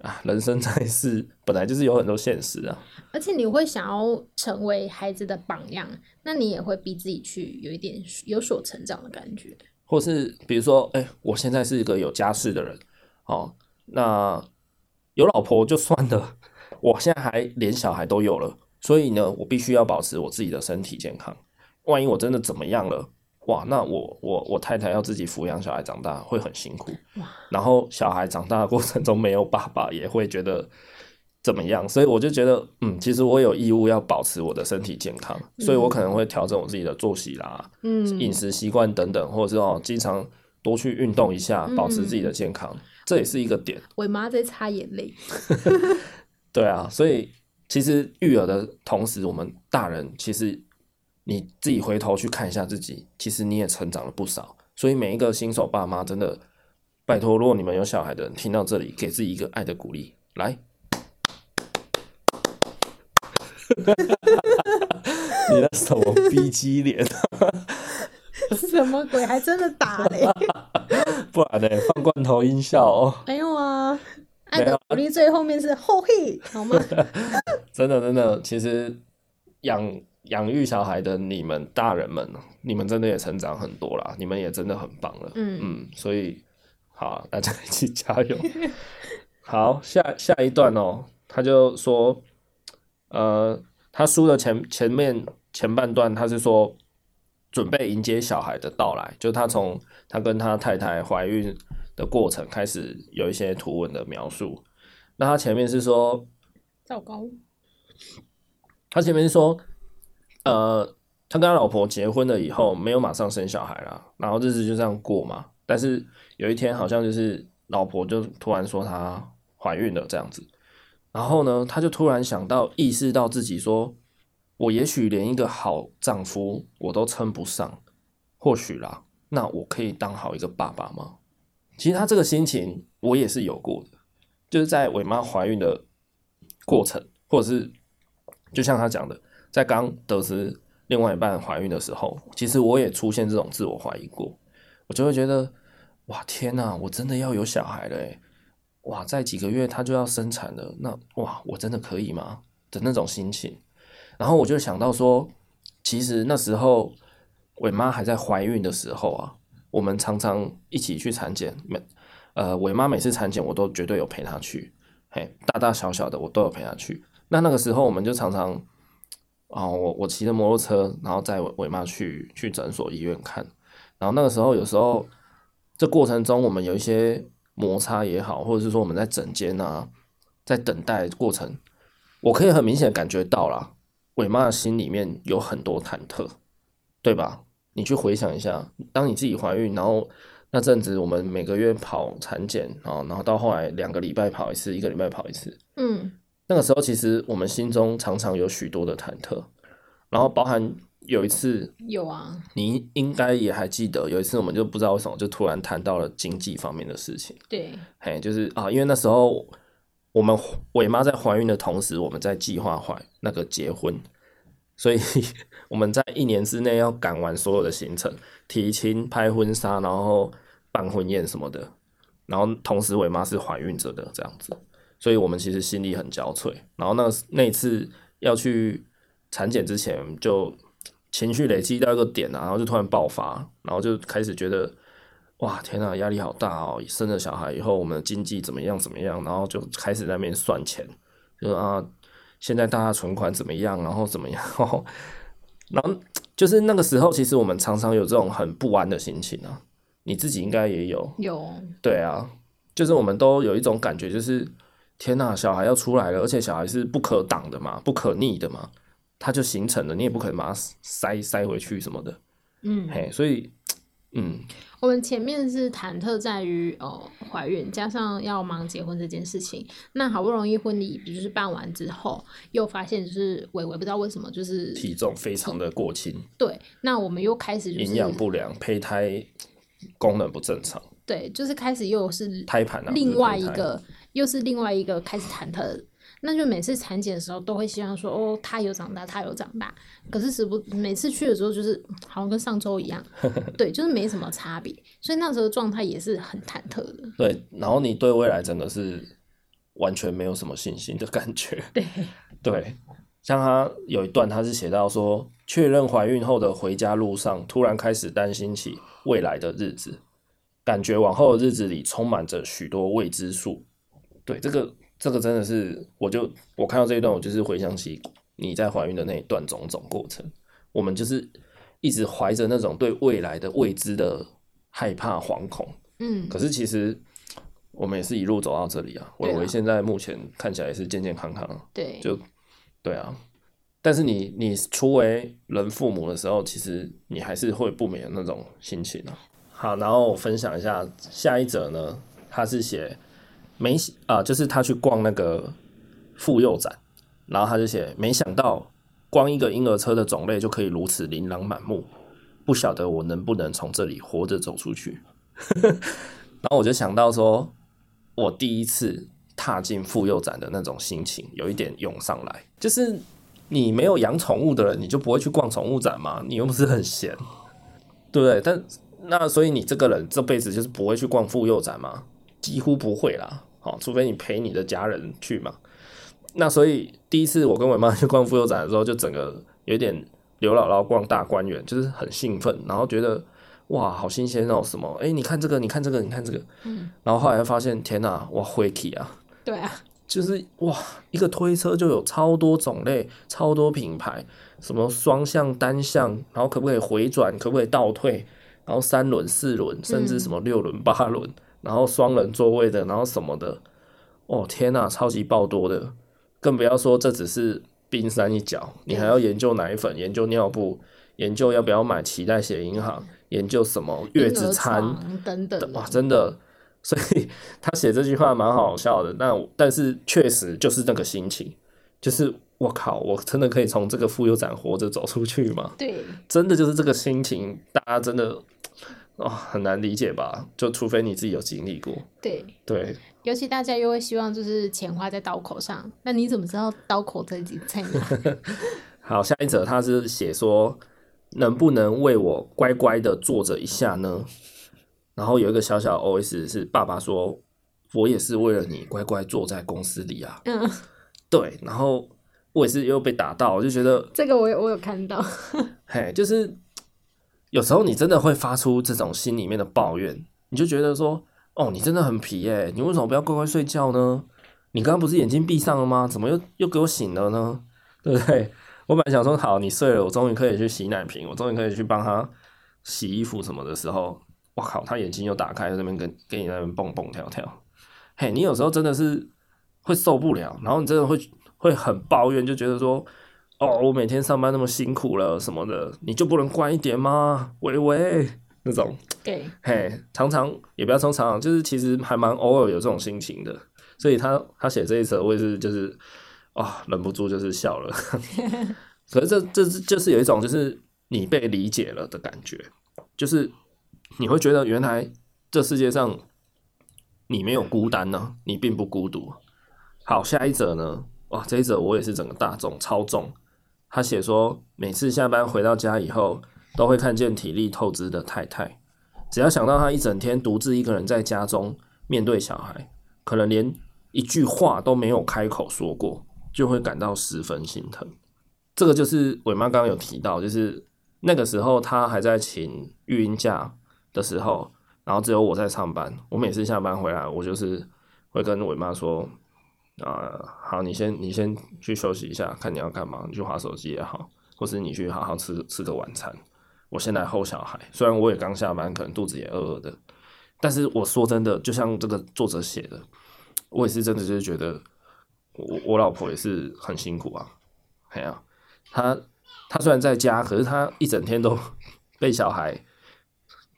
啊，人生在世 本来就是有很多现实啊。而且你会想要成为孩子的榜样，那你也会逼自己去有一点有所成长的感觉。或是比如说，哎、欸，我现在是一个有家室的人，哦，那有老婆就算了，我现在还连小孩都有了，所以呢，我必须要保持我自己的身体健康。万一我真的怎么样了？哇，那我我我太太要自己抚养小孩长大会很辛苦，然后小孩长大的过程中没有爸爸也会觉得怎么样，所以我就觉得，嗯，其实我有义务要保持我的身体健康，所以我可能会调整我自己的作息啦，嗯，饮食习惯等等，或者是哦，经常多去运动一下，保持自己的健康，这也是一个点。我妈在擦眼泪，对啊，所以其实育儿的同时，我们大人其实。你自己回头去看一下自己，其实你也成长了不少。所以每一个新手爸妈，真的拜托，如果你们有小孩的人听到这里，给自己一个爱的鼓励，来。你那什么逼鸡脸？什么鬼？还真的打嘞？不然呢？放罐头音效哦。没有啊，爱的鼓励最后面是后嘿，好吗？真的真的，其实养。养育小孩的你们大人们，你们真的也成长很多啦，你们也真的很棒了。嗯嗯，所以好，大家一起加油。好，下下一段哦，他就说，呃，他书的前前面前半段，他是说准备迎接小孩的到来，就他从他跟他太太怀孕的过程开始有一些图文的描述。那他前面是说，糟糕，他前面是说。呃，他跟他老婆结婚了以后，没有马上生小孩啦，然后日子就这样过嘛。但是有一天，好像就是老婆就突然说她怀孕了这样子，然后呢，他就突然想到，意识到自己说，我也许连一个好丈夫我都称不上，或许啦，那我可以当好一个爸爸吗？其实他这个心情我也是有过的，就是在伟妈怀孕的过程，或者是就像他讲的。在刚得知另外一半怀孕的时候，其实我也出现这种自我怀疑过，我就会觉得，哇天哪，我真的要有小孩了，哇，在几个月他就要生产了，那哇，我真的可以吗？的那种心情，然后我就想到说，其实那时候伟妈还在怀孕的时候啊，我们常常一起去产检，每呃伟妈每次产检我都绝对有陪她去，嘿，大大小小的我都有陪她去，那那个时候我们就常常。哦，我我骑着摩托车，然后载伟妈去去诊所、医院看。然后那个时候，有时候这过程中我们有一些摩擦也好，或者是说我们在诊间啊，在等待过程，我可以很明显感觉到啦，伟妈的心里面有很多忐忑，对吧？你去回想一下，当你自己怀孕，然后那阵子我们每个月跑产检啊，然后到后来两个礼拜跑一次，一个礼拜跑一次，嗯。那个时候，其实我们心中常常有许多的忐忑，然后包含有一次，有啊，你应该也还记得，有一次我们就不知道为什么就突然谈到了经济方面的事情。对，嘿，就是啊，因为那时候我们伟妈在怀孕的同时，我们在计划怀那个结婚，所以我们在一年之内要赶完所有的行程，提亲、拍婚纱，然后办婚宴什么的，然后同时伟妈是怀孕着的这样子。所以我们其实心里很焦悴，然后那那次要去产检之前，就情绪累积到一个点啊，然后就突然爆发，然后就开始觉得，哇，天呐，压力好大哦！生了小孩以后，我们的经济怎么样怎么样？然后就开始在那边算钱，就是啊，现在大家存款怎么样？然后怎么样？然后就是那个时候，其实我们常常有这种很不安的心情啊。你自己应该也有，有，对啊，就是我们都有一种感觉，就是。天呐，小孩要出来了，而且小孩是不可挡的嘛，不可逆的嘛，它就形成了，你也不可能把它塞塞回去什么的，嗯，嘿，所以，嗯，我们前面是忐忑在于哦怀孕，加上要忙结婚这件事情，那好不容易婚礼就是办完之后，又发现就是伟伟不知道为什么就是体重非常的过轻，对，那我们又开始就是营养不良，胚胎功能不正常，对，就是开始又是胎盘啊，另外一个。又是另外一个开始忐忑那就每次产检的时候都会希望说，哦，他有长大，他有长大。可是时不每次去的时候，就是好像跟上周一样，对，就是没什么差别。所以那时候状态也是很忐忑的。对，然后你对未来真的是完全没有什么信心的感觉。对对，像他有一段，他是写到说，确认怀孕后的回家路上，突然开始担心起未来的日子，感觉往后的日子里充满着许多未知数。对，这个这个真的是，我就我看到这一段，我就是回想起你在怀孕的那一段种种过程。我们就是一直怀着那种对未来的未知的害怕、惶恐。嗯，可是其实我们也是一路走到这里啊。伟伟现在目前看起来也是健健康康。对，就对啊。但是你你初为人父母的时候，其实你还是会不免的那种心情啊。好，然后我分享一下下一则呢，他是写。没啊，就是他去逛那个妇幼展，然后他就写，没想到光一个婴儿车的种类就可以如此琳琅满目，不晓得我能不能从这里活着走出去。然后我就想到说，我第一次踏进妇幼展的那种心情，有一点涌上来。就是你没有养宠物的人，你就不会去逛宠物展吗？你又不是很闲，对不对？但那所以你这个人这辈子就是不会去逛妇幼展吗？几乎不会啦。好，除非你陪你的家人去嘛。那所以第一次我跟我妈去逛妇幼展的时候，就整个有点刘姥姥逛大观园，就是很兴奋，然后觉得哇，好新鲜哦，什么？哎、欸，你看这个，你看这个，你看这个。嗯。然后后来发现，天哪，哇，会体啊！对啊。就是哇，一个推车就有超多种类，超多品牌，什么双向、单向，然后可不可以回转，可不可以倒退，然后三轮、四轮，甚至什么六轮、八轮。嗯然后双人座位的，然后什么的，哦天呐，超级爆多的，更不要说这只是冰山一角，你还要研究奶粉，研究尿布，研究要不要买脐带血银行，研究什么月子餐等等，哇，真的，所以 他写这句话蛮好笑的，但但是确实就是那个心情，就是我靠，我真的可以从这个妇幼展活着走出去吗？对，真的就是这个心情，大家真的。哦，很难理解吧？就除非你自己有经历过。对对，尤其大家又会希望就是钱花在刀口上，那你怎么知道刀口在在哪？好，下一则他是写说，能不能为我乖乖的坐着一下呢？然后有一个小小 OS 是爸爸说，我也是为了你乖乖坐在公司里啊。嗯，对，然后我也是又被打到，我就觉得这个我有我有看到，嘿，就是。有时候你真的会发出这种心里面的抱怨，你就觉得说，哦，你真的很皮耶，你为什么不要乖乖睡觉呢？你刚刚不是眼睛闭上了吗？怎么又又给我醒了呢？对不对？我本来想说，好，你睡了，我终于可以去洗奶瓶，我终于可以去帮他洗衣服什么的时候，我靠，他眼睛又打开，在那边跟跟你那边蹦蹦跳跳。嘿，你有时候真的是会受不了，然后你真的会会很抱怨，就觉得说。哦，我每天上班那么辛苦了，什么的，你就不能乖一点吗？喂喂，那种，对，嘿，常常也不要说常常，就是其实还蛮偶尔有这种心情的。所以他他写这一则，我也是就是啊、哦，忍不住就是笑了。可是这这是就是有一种就是你被理解了的感觉，就是你会觉得原来这世界上你没有孤单呢、啊，你并不孤独。好，下一则呢？哇，这一则我也是整个大众超重。他写说，每次下班回到家以后，都会看见体力透支的太太。只要想到他一整天独自一个人在家中面对小孩，可能连一句话都没有开口说过，就会感到十分心疼。这个就是伟妈刚刚有提到，就是那个时候他还在请育婴假的时候，然后只有我在上班。我每次下班回来，我就是会跟伟妈说。啊、好，你先你先去休息一下，看你要干嘛，你去划手机也好，或是你去好好吃吃个晚餐。我先来吼小孩，虽然我也刚下班，可能肚子也饿饿的，但是我说真的，就像这个作者写的，我也是真的就是觉得我我老婆也是很辛苦啊。哎呀、啊，她她虽然在家，可是她一整天都 被小孩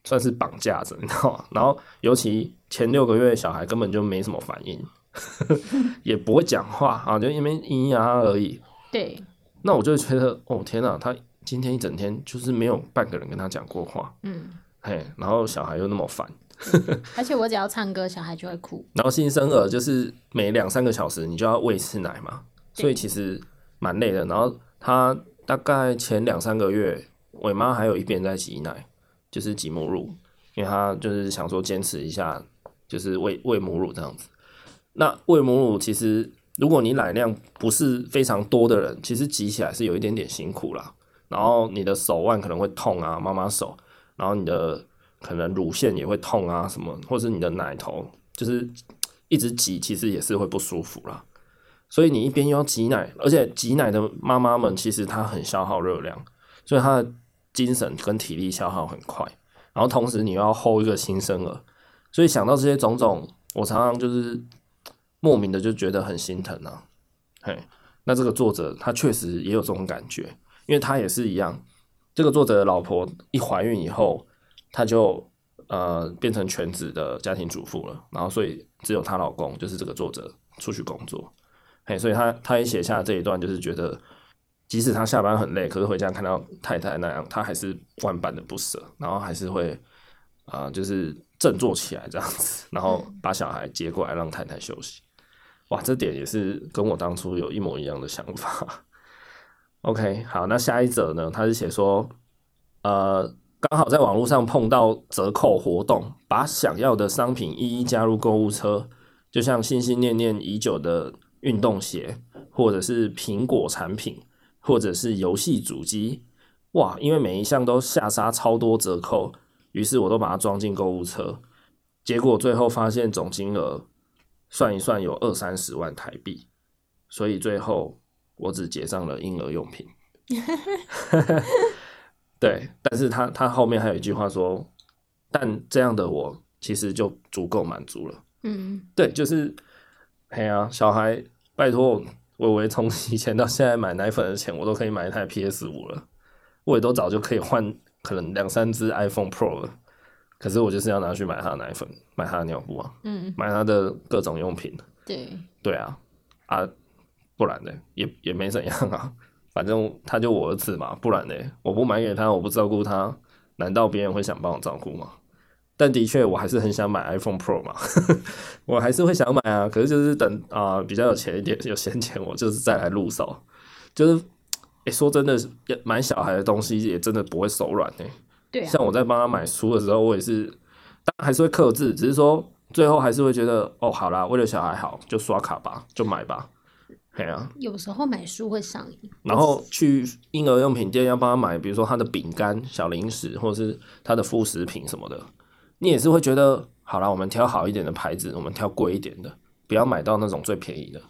算是绑架着，你知道吗？然后尤其前六个月，小孩根本就没什么反应。也不会讲话啊，就因为咿咿呀呀而已。对，那我就觉得，哦天哪，他今天一整天就是没有半个人跟他讲过话。嗯，嘿，然后小孩又那么烦，而且我只要唱歌，小孩就会哭。然后新生儿就是每两三个小时你就要喂一次奶嘛，所以其实蛮累的。然后他大概前两三个月，伟妈还有一边在挤奶，就是挤母乳，因为他就是想说坚持一下，就是喂喂母乳这样子。那喂母乳其实，如果你奶量不是非常多的人，其实挤起来是有一点点辛苦啦。然后你的手腕可能会痛啊，妈妈手，然后你的可能乳腺也会痛啊，什么，或是你的奶头就是一直挤，其实也是会不舒服啦。所以你一边又要挤奶，而且挤奶的妈妈们其实她很消耗热量，所以她的精神跟体力消耗很快。然后同时你又要 hold 一个新生儿，所以想到这些种种，我常常就是。莫名的就觉得很心疼啊，嘿，那这个作者他确实也有这种感觉，因为他也是一样，这个作者的老婆一怀孕以后，他就呃变成全职的家庭主妇了，然后所以只有她老公就是这个作者出去工作，嘿，所以他他也写下这一段，就是觉得即使他下班很累，可是回家看到太太那样，他还是万般的不舍，然后还是会啊、就是振作起来这样子，然后把小孩接过来让太太休息。哇，这点也是跟我当初有一模一样的想法。OK，好，那下一则呢？他是写说，呃，刚好在网络上碰到折扣活动，把想要的商品一一加入购物车，就像心心念念已久的运动鞋，或者是苹果产品，或者是游戏主机。哇，因为每一项都下杀超多折扣，于是我都把它装进购物车，结果最后发现总金额。算一算有二三十万台币，所以最后我只结账了婴儿用品。对，但是他他后面还有一句话说，但这样的我其实就足够满足了。嗯，对，就是，哎呀，小孩，拜托，伟伟从以前到现在买奶粉的钱，我都可以买一台 PS 五了，我也都早就可以换可能两三只 iPhone Pro 了。可是我就是要拿去买他的奶粉，买他的尿布啊，嗯，买他的各种用品。对，对啊，啊，不然呢，也也没怎样啊，反正他就我儿子嘛，不然呢，我不买给他，我不照顾他，难道别人会想帮我照顾吗？但的确，我还是很想买 iPhone Pro 嘛，我还是会想买啊。可是就是等啊、呃，比较有钱一点，有闲钱，我就是再来入手。就是，哎、欸，说真的，买小孩的东西也真的不会手软呢。对啊，像我在帮他买书的时候，我也是，当然还是会克制，只是说最后还是会觉得，哦，好啦，为了小孩好，就刷卡吧，就买吧，对啊。有时候买书会上瘾。然后去婴儿用品店要帮他买，比如说他的饼干、小零食，或者是他的副食品什么的，你也是会觉得，好啦，我们挑好一点的牌子，我们挑贵一点的，不要买到那种最便宜的，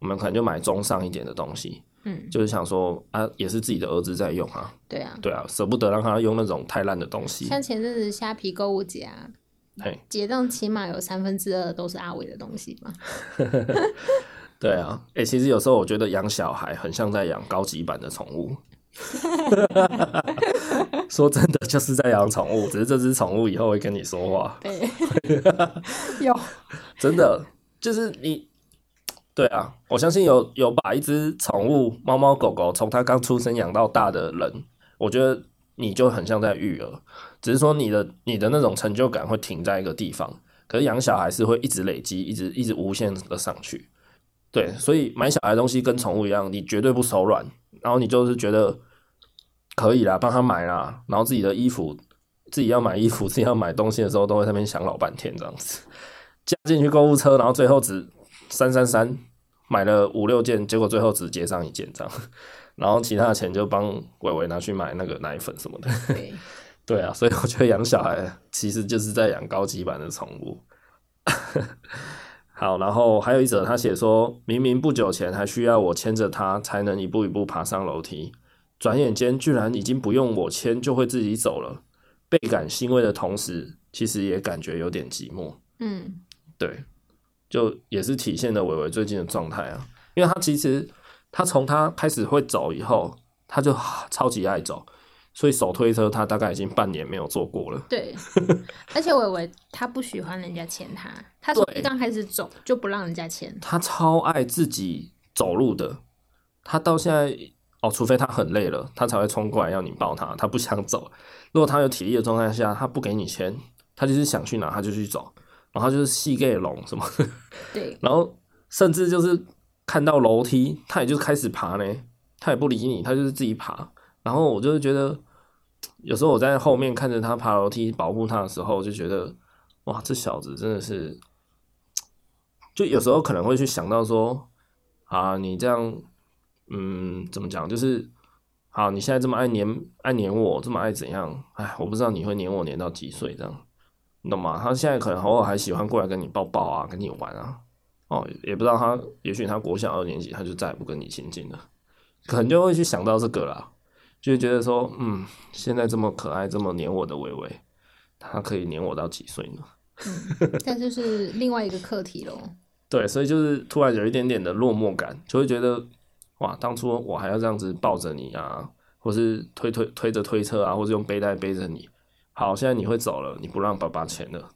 我们可能就买中上一点的东西。嗯，就是想说啊，也是自己的儿子在用啊。对啊，对啊，舍不得让他用那种太烂的东西。像前阵子虾皮购物节啊，嘿，结账起码有三分之二都是阿伟的东西嘛。对啊，哎、欸，其实有时候我觉得养小孩很像在养高级版的宠物。说真的，就是在养宠物，只是这只宠物以后会跟你说话。对，有，真的就是你。对啊，我相信有有把一只宠物猫猫狗狗从它刚出生养到大的人，我觉得你就很像在育儿，只是说你的你的那种成就感会停在一个地方，可是养小孩是会一直累积，一直一直无限的上去。对，所以买小孩的东西跟宠物一样，你绝对不手软，然后你就是觉得可以啦，帮他买啦，然后自己的衣服自己要买衣服，自己要买东西的时候，都会在那边想老半天这样子，加进去购物车，然后最后只三三三。买了五六件，结果最后只结上一件这样，然后其他的钱就帮伟伟拿去买那个奶粉什么的。对，对啊，所以我觉得养小孩其实就是在养高级版的宠物。好，然后还有一则，他写说明明不久前还需要我牵着他才能一步一步爬上楼梯，转眼间居然已经不用我牵就会自己走了，倍感欣慰的同时，其实也感觉有点寂寞。嗯，对。就也是体现了伟伟最近的状态啊，因为他其实他从他开始会走以后，他就超级爱走，所以手推车他大概已经半年没有坐过了。对，而且伟伟他不喜欢人家牵他，他从一刚开始走就不让人家牵。他超爱自己走路的，他到现在哦，除非他很累了，他才会冲过来要你抱他，他不想走。如果他有体力的状态下，他不给你牵，他就是想去哪他就去走，然后他就是细盖龙什么的，对，然后甚至就是看到楼梯，他也就开始爬呢，他也不理你，他就是自己爬。然后我就是觉得，有时候我在后面看着他爬楼梯保护他的时候，就觉得哇，这小子真的是，就有时候可能会去想到说，啊，你这样，嗯，怎么讲，就是。好，你现在这么爱黏爱黏我，这么爱怎样？哎，我不知道你会黏我黏到几岁这样，你懂吗？他现在可能偶尔还喜欢过来跟你抱抱啊，跟你玩啊。哦，也不知道他，也许他国小二年级他就再也不跟你亲近了，可能就会去想到这个啦，就会觉得说，嗯，现在这么可爱，这么黏我的微微，他可以黏我到几岁呢？嗯，但就是另外一个课题喽。对，所以就是突然有一点点的落寞感，就会觉得。哇！当初我还要这样子抱着你啊，或是推推推着推车啊，或是用背带背着你。好，现在你会走了，你不让爸爸牵了。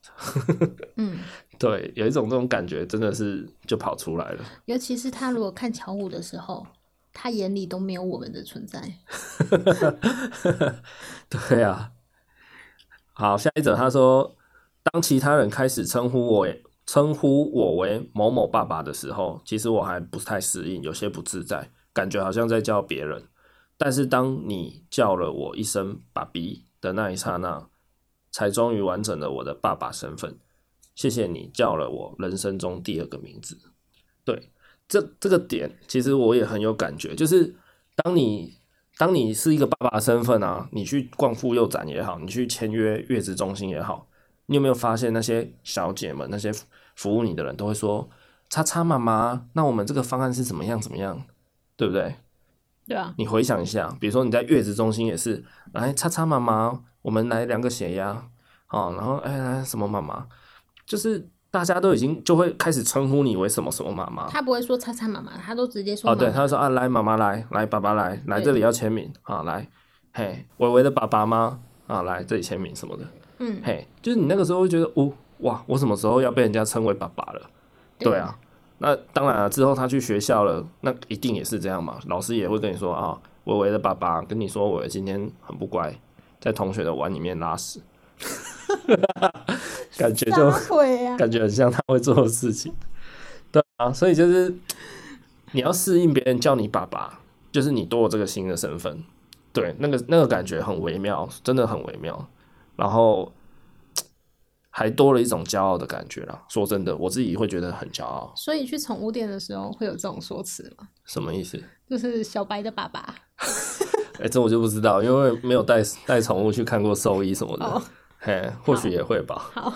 嗯，对，有一种这种感觉，真的是就跑出来了。尤其是他如果看巧虎的时候，他眼里都没有我们的存在。对啊。好，下一则他说，当其他人开始称呼我。称呼我为某某爸爸的时候，其实我还不太适应，有些不自在，感觉好像在叫别人。但是当你叫了我一声“爸比”的那一刹那，才终于完整了我的爸爸身份。谢谢你叫了我人生中第二个名字。对，这这个点其实我也很有感觉，就是当你当你是一个爸爸身份啊，你去逛妇幼展也好，你去签约月子中心也好。你有没有发现那些小姐们，那些服务你的人都会说：“叉叉妈妈，那我们这个方案是怎么样？怎么样？对不对？”对啊。你回想一下，比如说你在月子中心也是，来叉叉妈妈，我们来量个血压，哦，然后哎来什么妈妈，就是大家都已经就会开始称呼你为什么什么妈妈。他不会说叉叉妈妈，他都直接说。哦，对，他就说啊，来妈妈来，来爸爸来，来这里要签名啊，来，嘿，伟伟的爸爸吗？啊，来这里签名什么的。嗯，嘿，就是你那个时候会觉得，哦，哇，我什么时候要被人家称为爸爸了？对，对啊，那当然了，之后他去学校了，那一定也是这样嘛。老师也会跟你说啊，伟伟的爸爸跟你说，伟伟今天很不乖，在同学的碗里面拉屎，感觉就、啊、感觉很像他会做的事情。对啊，所以就是你要适应别人叫你爸爸，就是你多了这个新的身份，对，那个那个感觉很微妙，真的很微妙。然后还多了一种骄傲的感觉啦。说真的，我自己会觉得很骄傲。所以去宠物店的时候会有这种说辞吗？什么意思？就是小白的爸爸。哎、欸，这我就不知道，因为没有带带宠物去看过兽医什么的。Oh. 嘿，或许也会吧。好，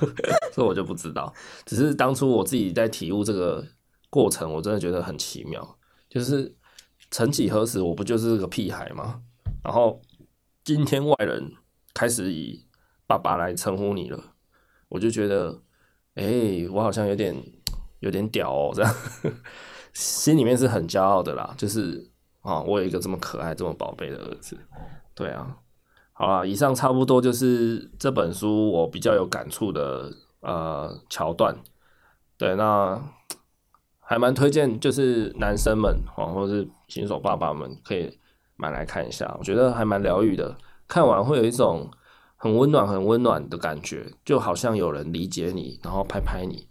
这我就不知道。只是当初我自己在体悟这个过程，我真的觉得很奇妙。就是曾几何时，我不就是个屁孩吗？然后今天外人。开始以爸爸来称呼你了，我就觉得，哎、欸，我好像有点有点屌哦，这样，心里面是很骄傲的啦。就是啊，我有一个这么可爱、这么宝贝的儿子。对啊，好啦，以上差不多就是这本书我比较有感触的呃桥段。对，那还蛮推荐，就是男生们啊，或者是新手爸爸们可以买来看一下，我觉得还蛮疗愈的。看完会有一种很温暖、很温暖的感觉，就好像有人理解你，然后拍拍你，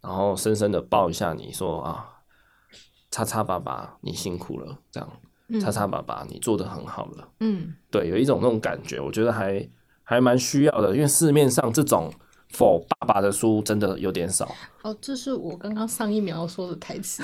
然后深深的抱一下你，说啊，叉叉爸爸，你辛苦了，这样，叉叉爸爸，你做的很好了，嗯，对，有一种那种感觉，我觉得还还蛮需要的，因为市面上这种 for 爸爸的书真的有点少。哦，这是我刚刚上一秒要说的台词。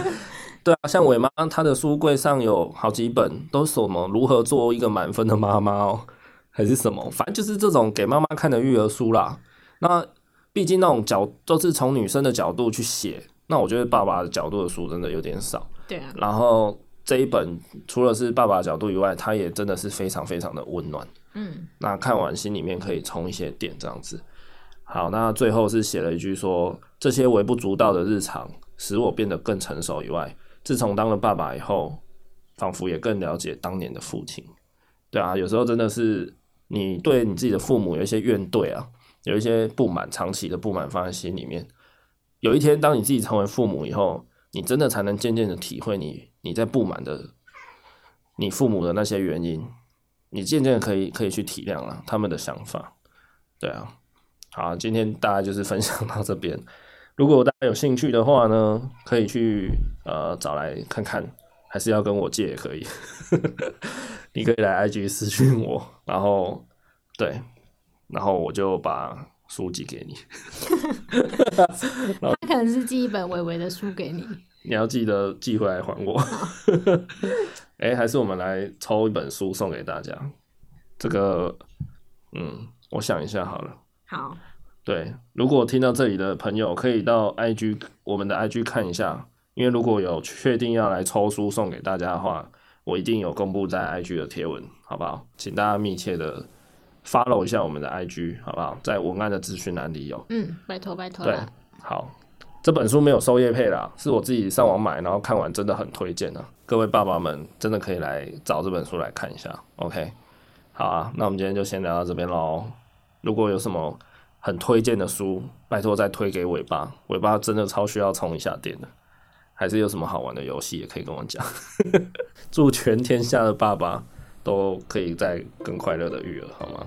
对啊，像伟妈她的书柜上有好几本，都是什么如何做一个满分的妈妈哦，还是什么，反正就是这种给妈妈看的育儿书啦。那毕竟那种角都是从女生的角度去写，那我觉得爸爸的角度的书真的有点少。对啊。然后这一本除了是爸爸的角度以外，它也真的是非常非常的温暖。嗯。那看完心里面可以充一些电，这样子。好，那最后是写了一句说：这些微不足道的日常使我变得更成熟以外。自从当了爸爸以后，仿佛也更了解当年的父亲。对啊，有时候真的是你对你自己的父母有一些怨怼啊，有一些不满，长期的不满放在心里面。有一天，当你自己成为父母以后，你真的才能渐渐的体会你你在不满的你父母的那些原因，你渐渐可以可以去体谅了他们的想法。对啊，好，今天大概就是分享到这边。如果大家有兴趣的话呢，可以去呃找来看看，还是要跟我借也可以。你可以来 IG 私讯我，然后对，然后我就把书寄给你。他可能是寄一本微微的书给你，你要记得寄回来还我。哎、欸，还是我们来抽一本书送给大家。这个，嗯，我想一下好了。好。对，如果听到这里的朋友，可以到 IG 我们的 IG 看一下，因为如果有确定要来抽书送给大家的话，我一定有公布在 IG 的贴文，好不好？请大家密切的 follow 一下我们的 IG，好不好？在文案的资讯栏里有。嗯，拜托拜托。对，好，这本书没有收业配啦，是我自己上网买，然后看完真的很推荐的，各位爸爸们真的可以来找这本书来看一下。OK，好啊，那我们今天就先聊到这边喽。如果有什么很推荐的书，拜托再推给尾巴，尾巴真的超需要充一下电的。还是有什么好玩的游戏也可以跟我讲。祝全天下的爸爸都可以再更快乐的育儿，好吗？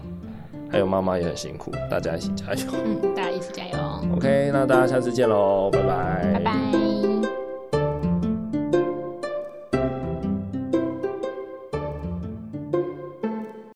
还有妈妈也很辛苦，大家一起加油。嗯，大家一起加油。OK，那大家下次见喽，拜拜。拜拜。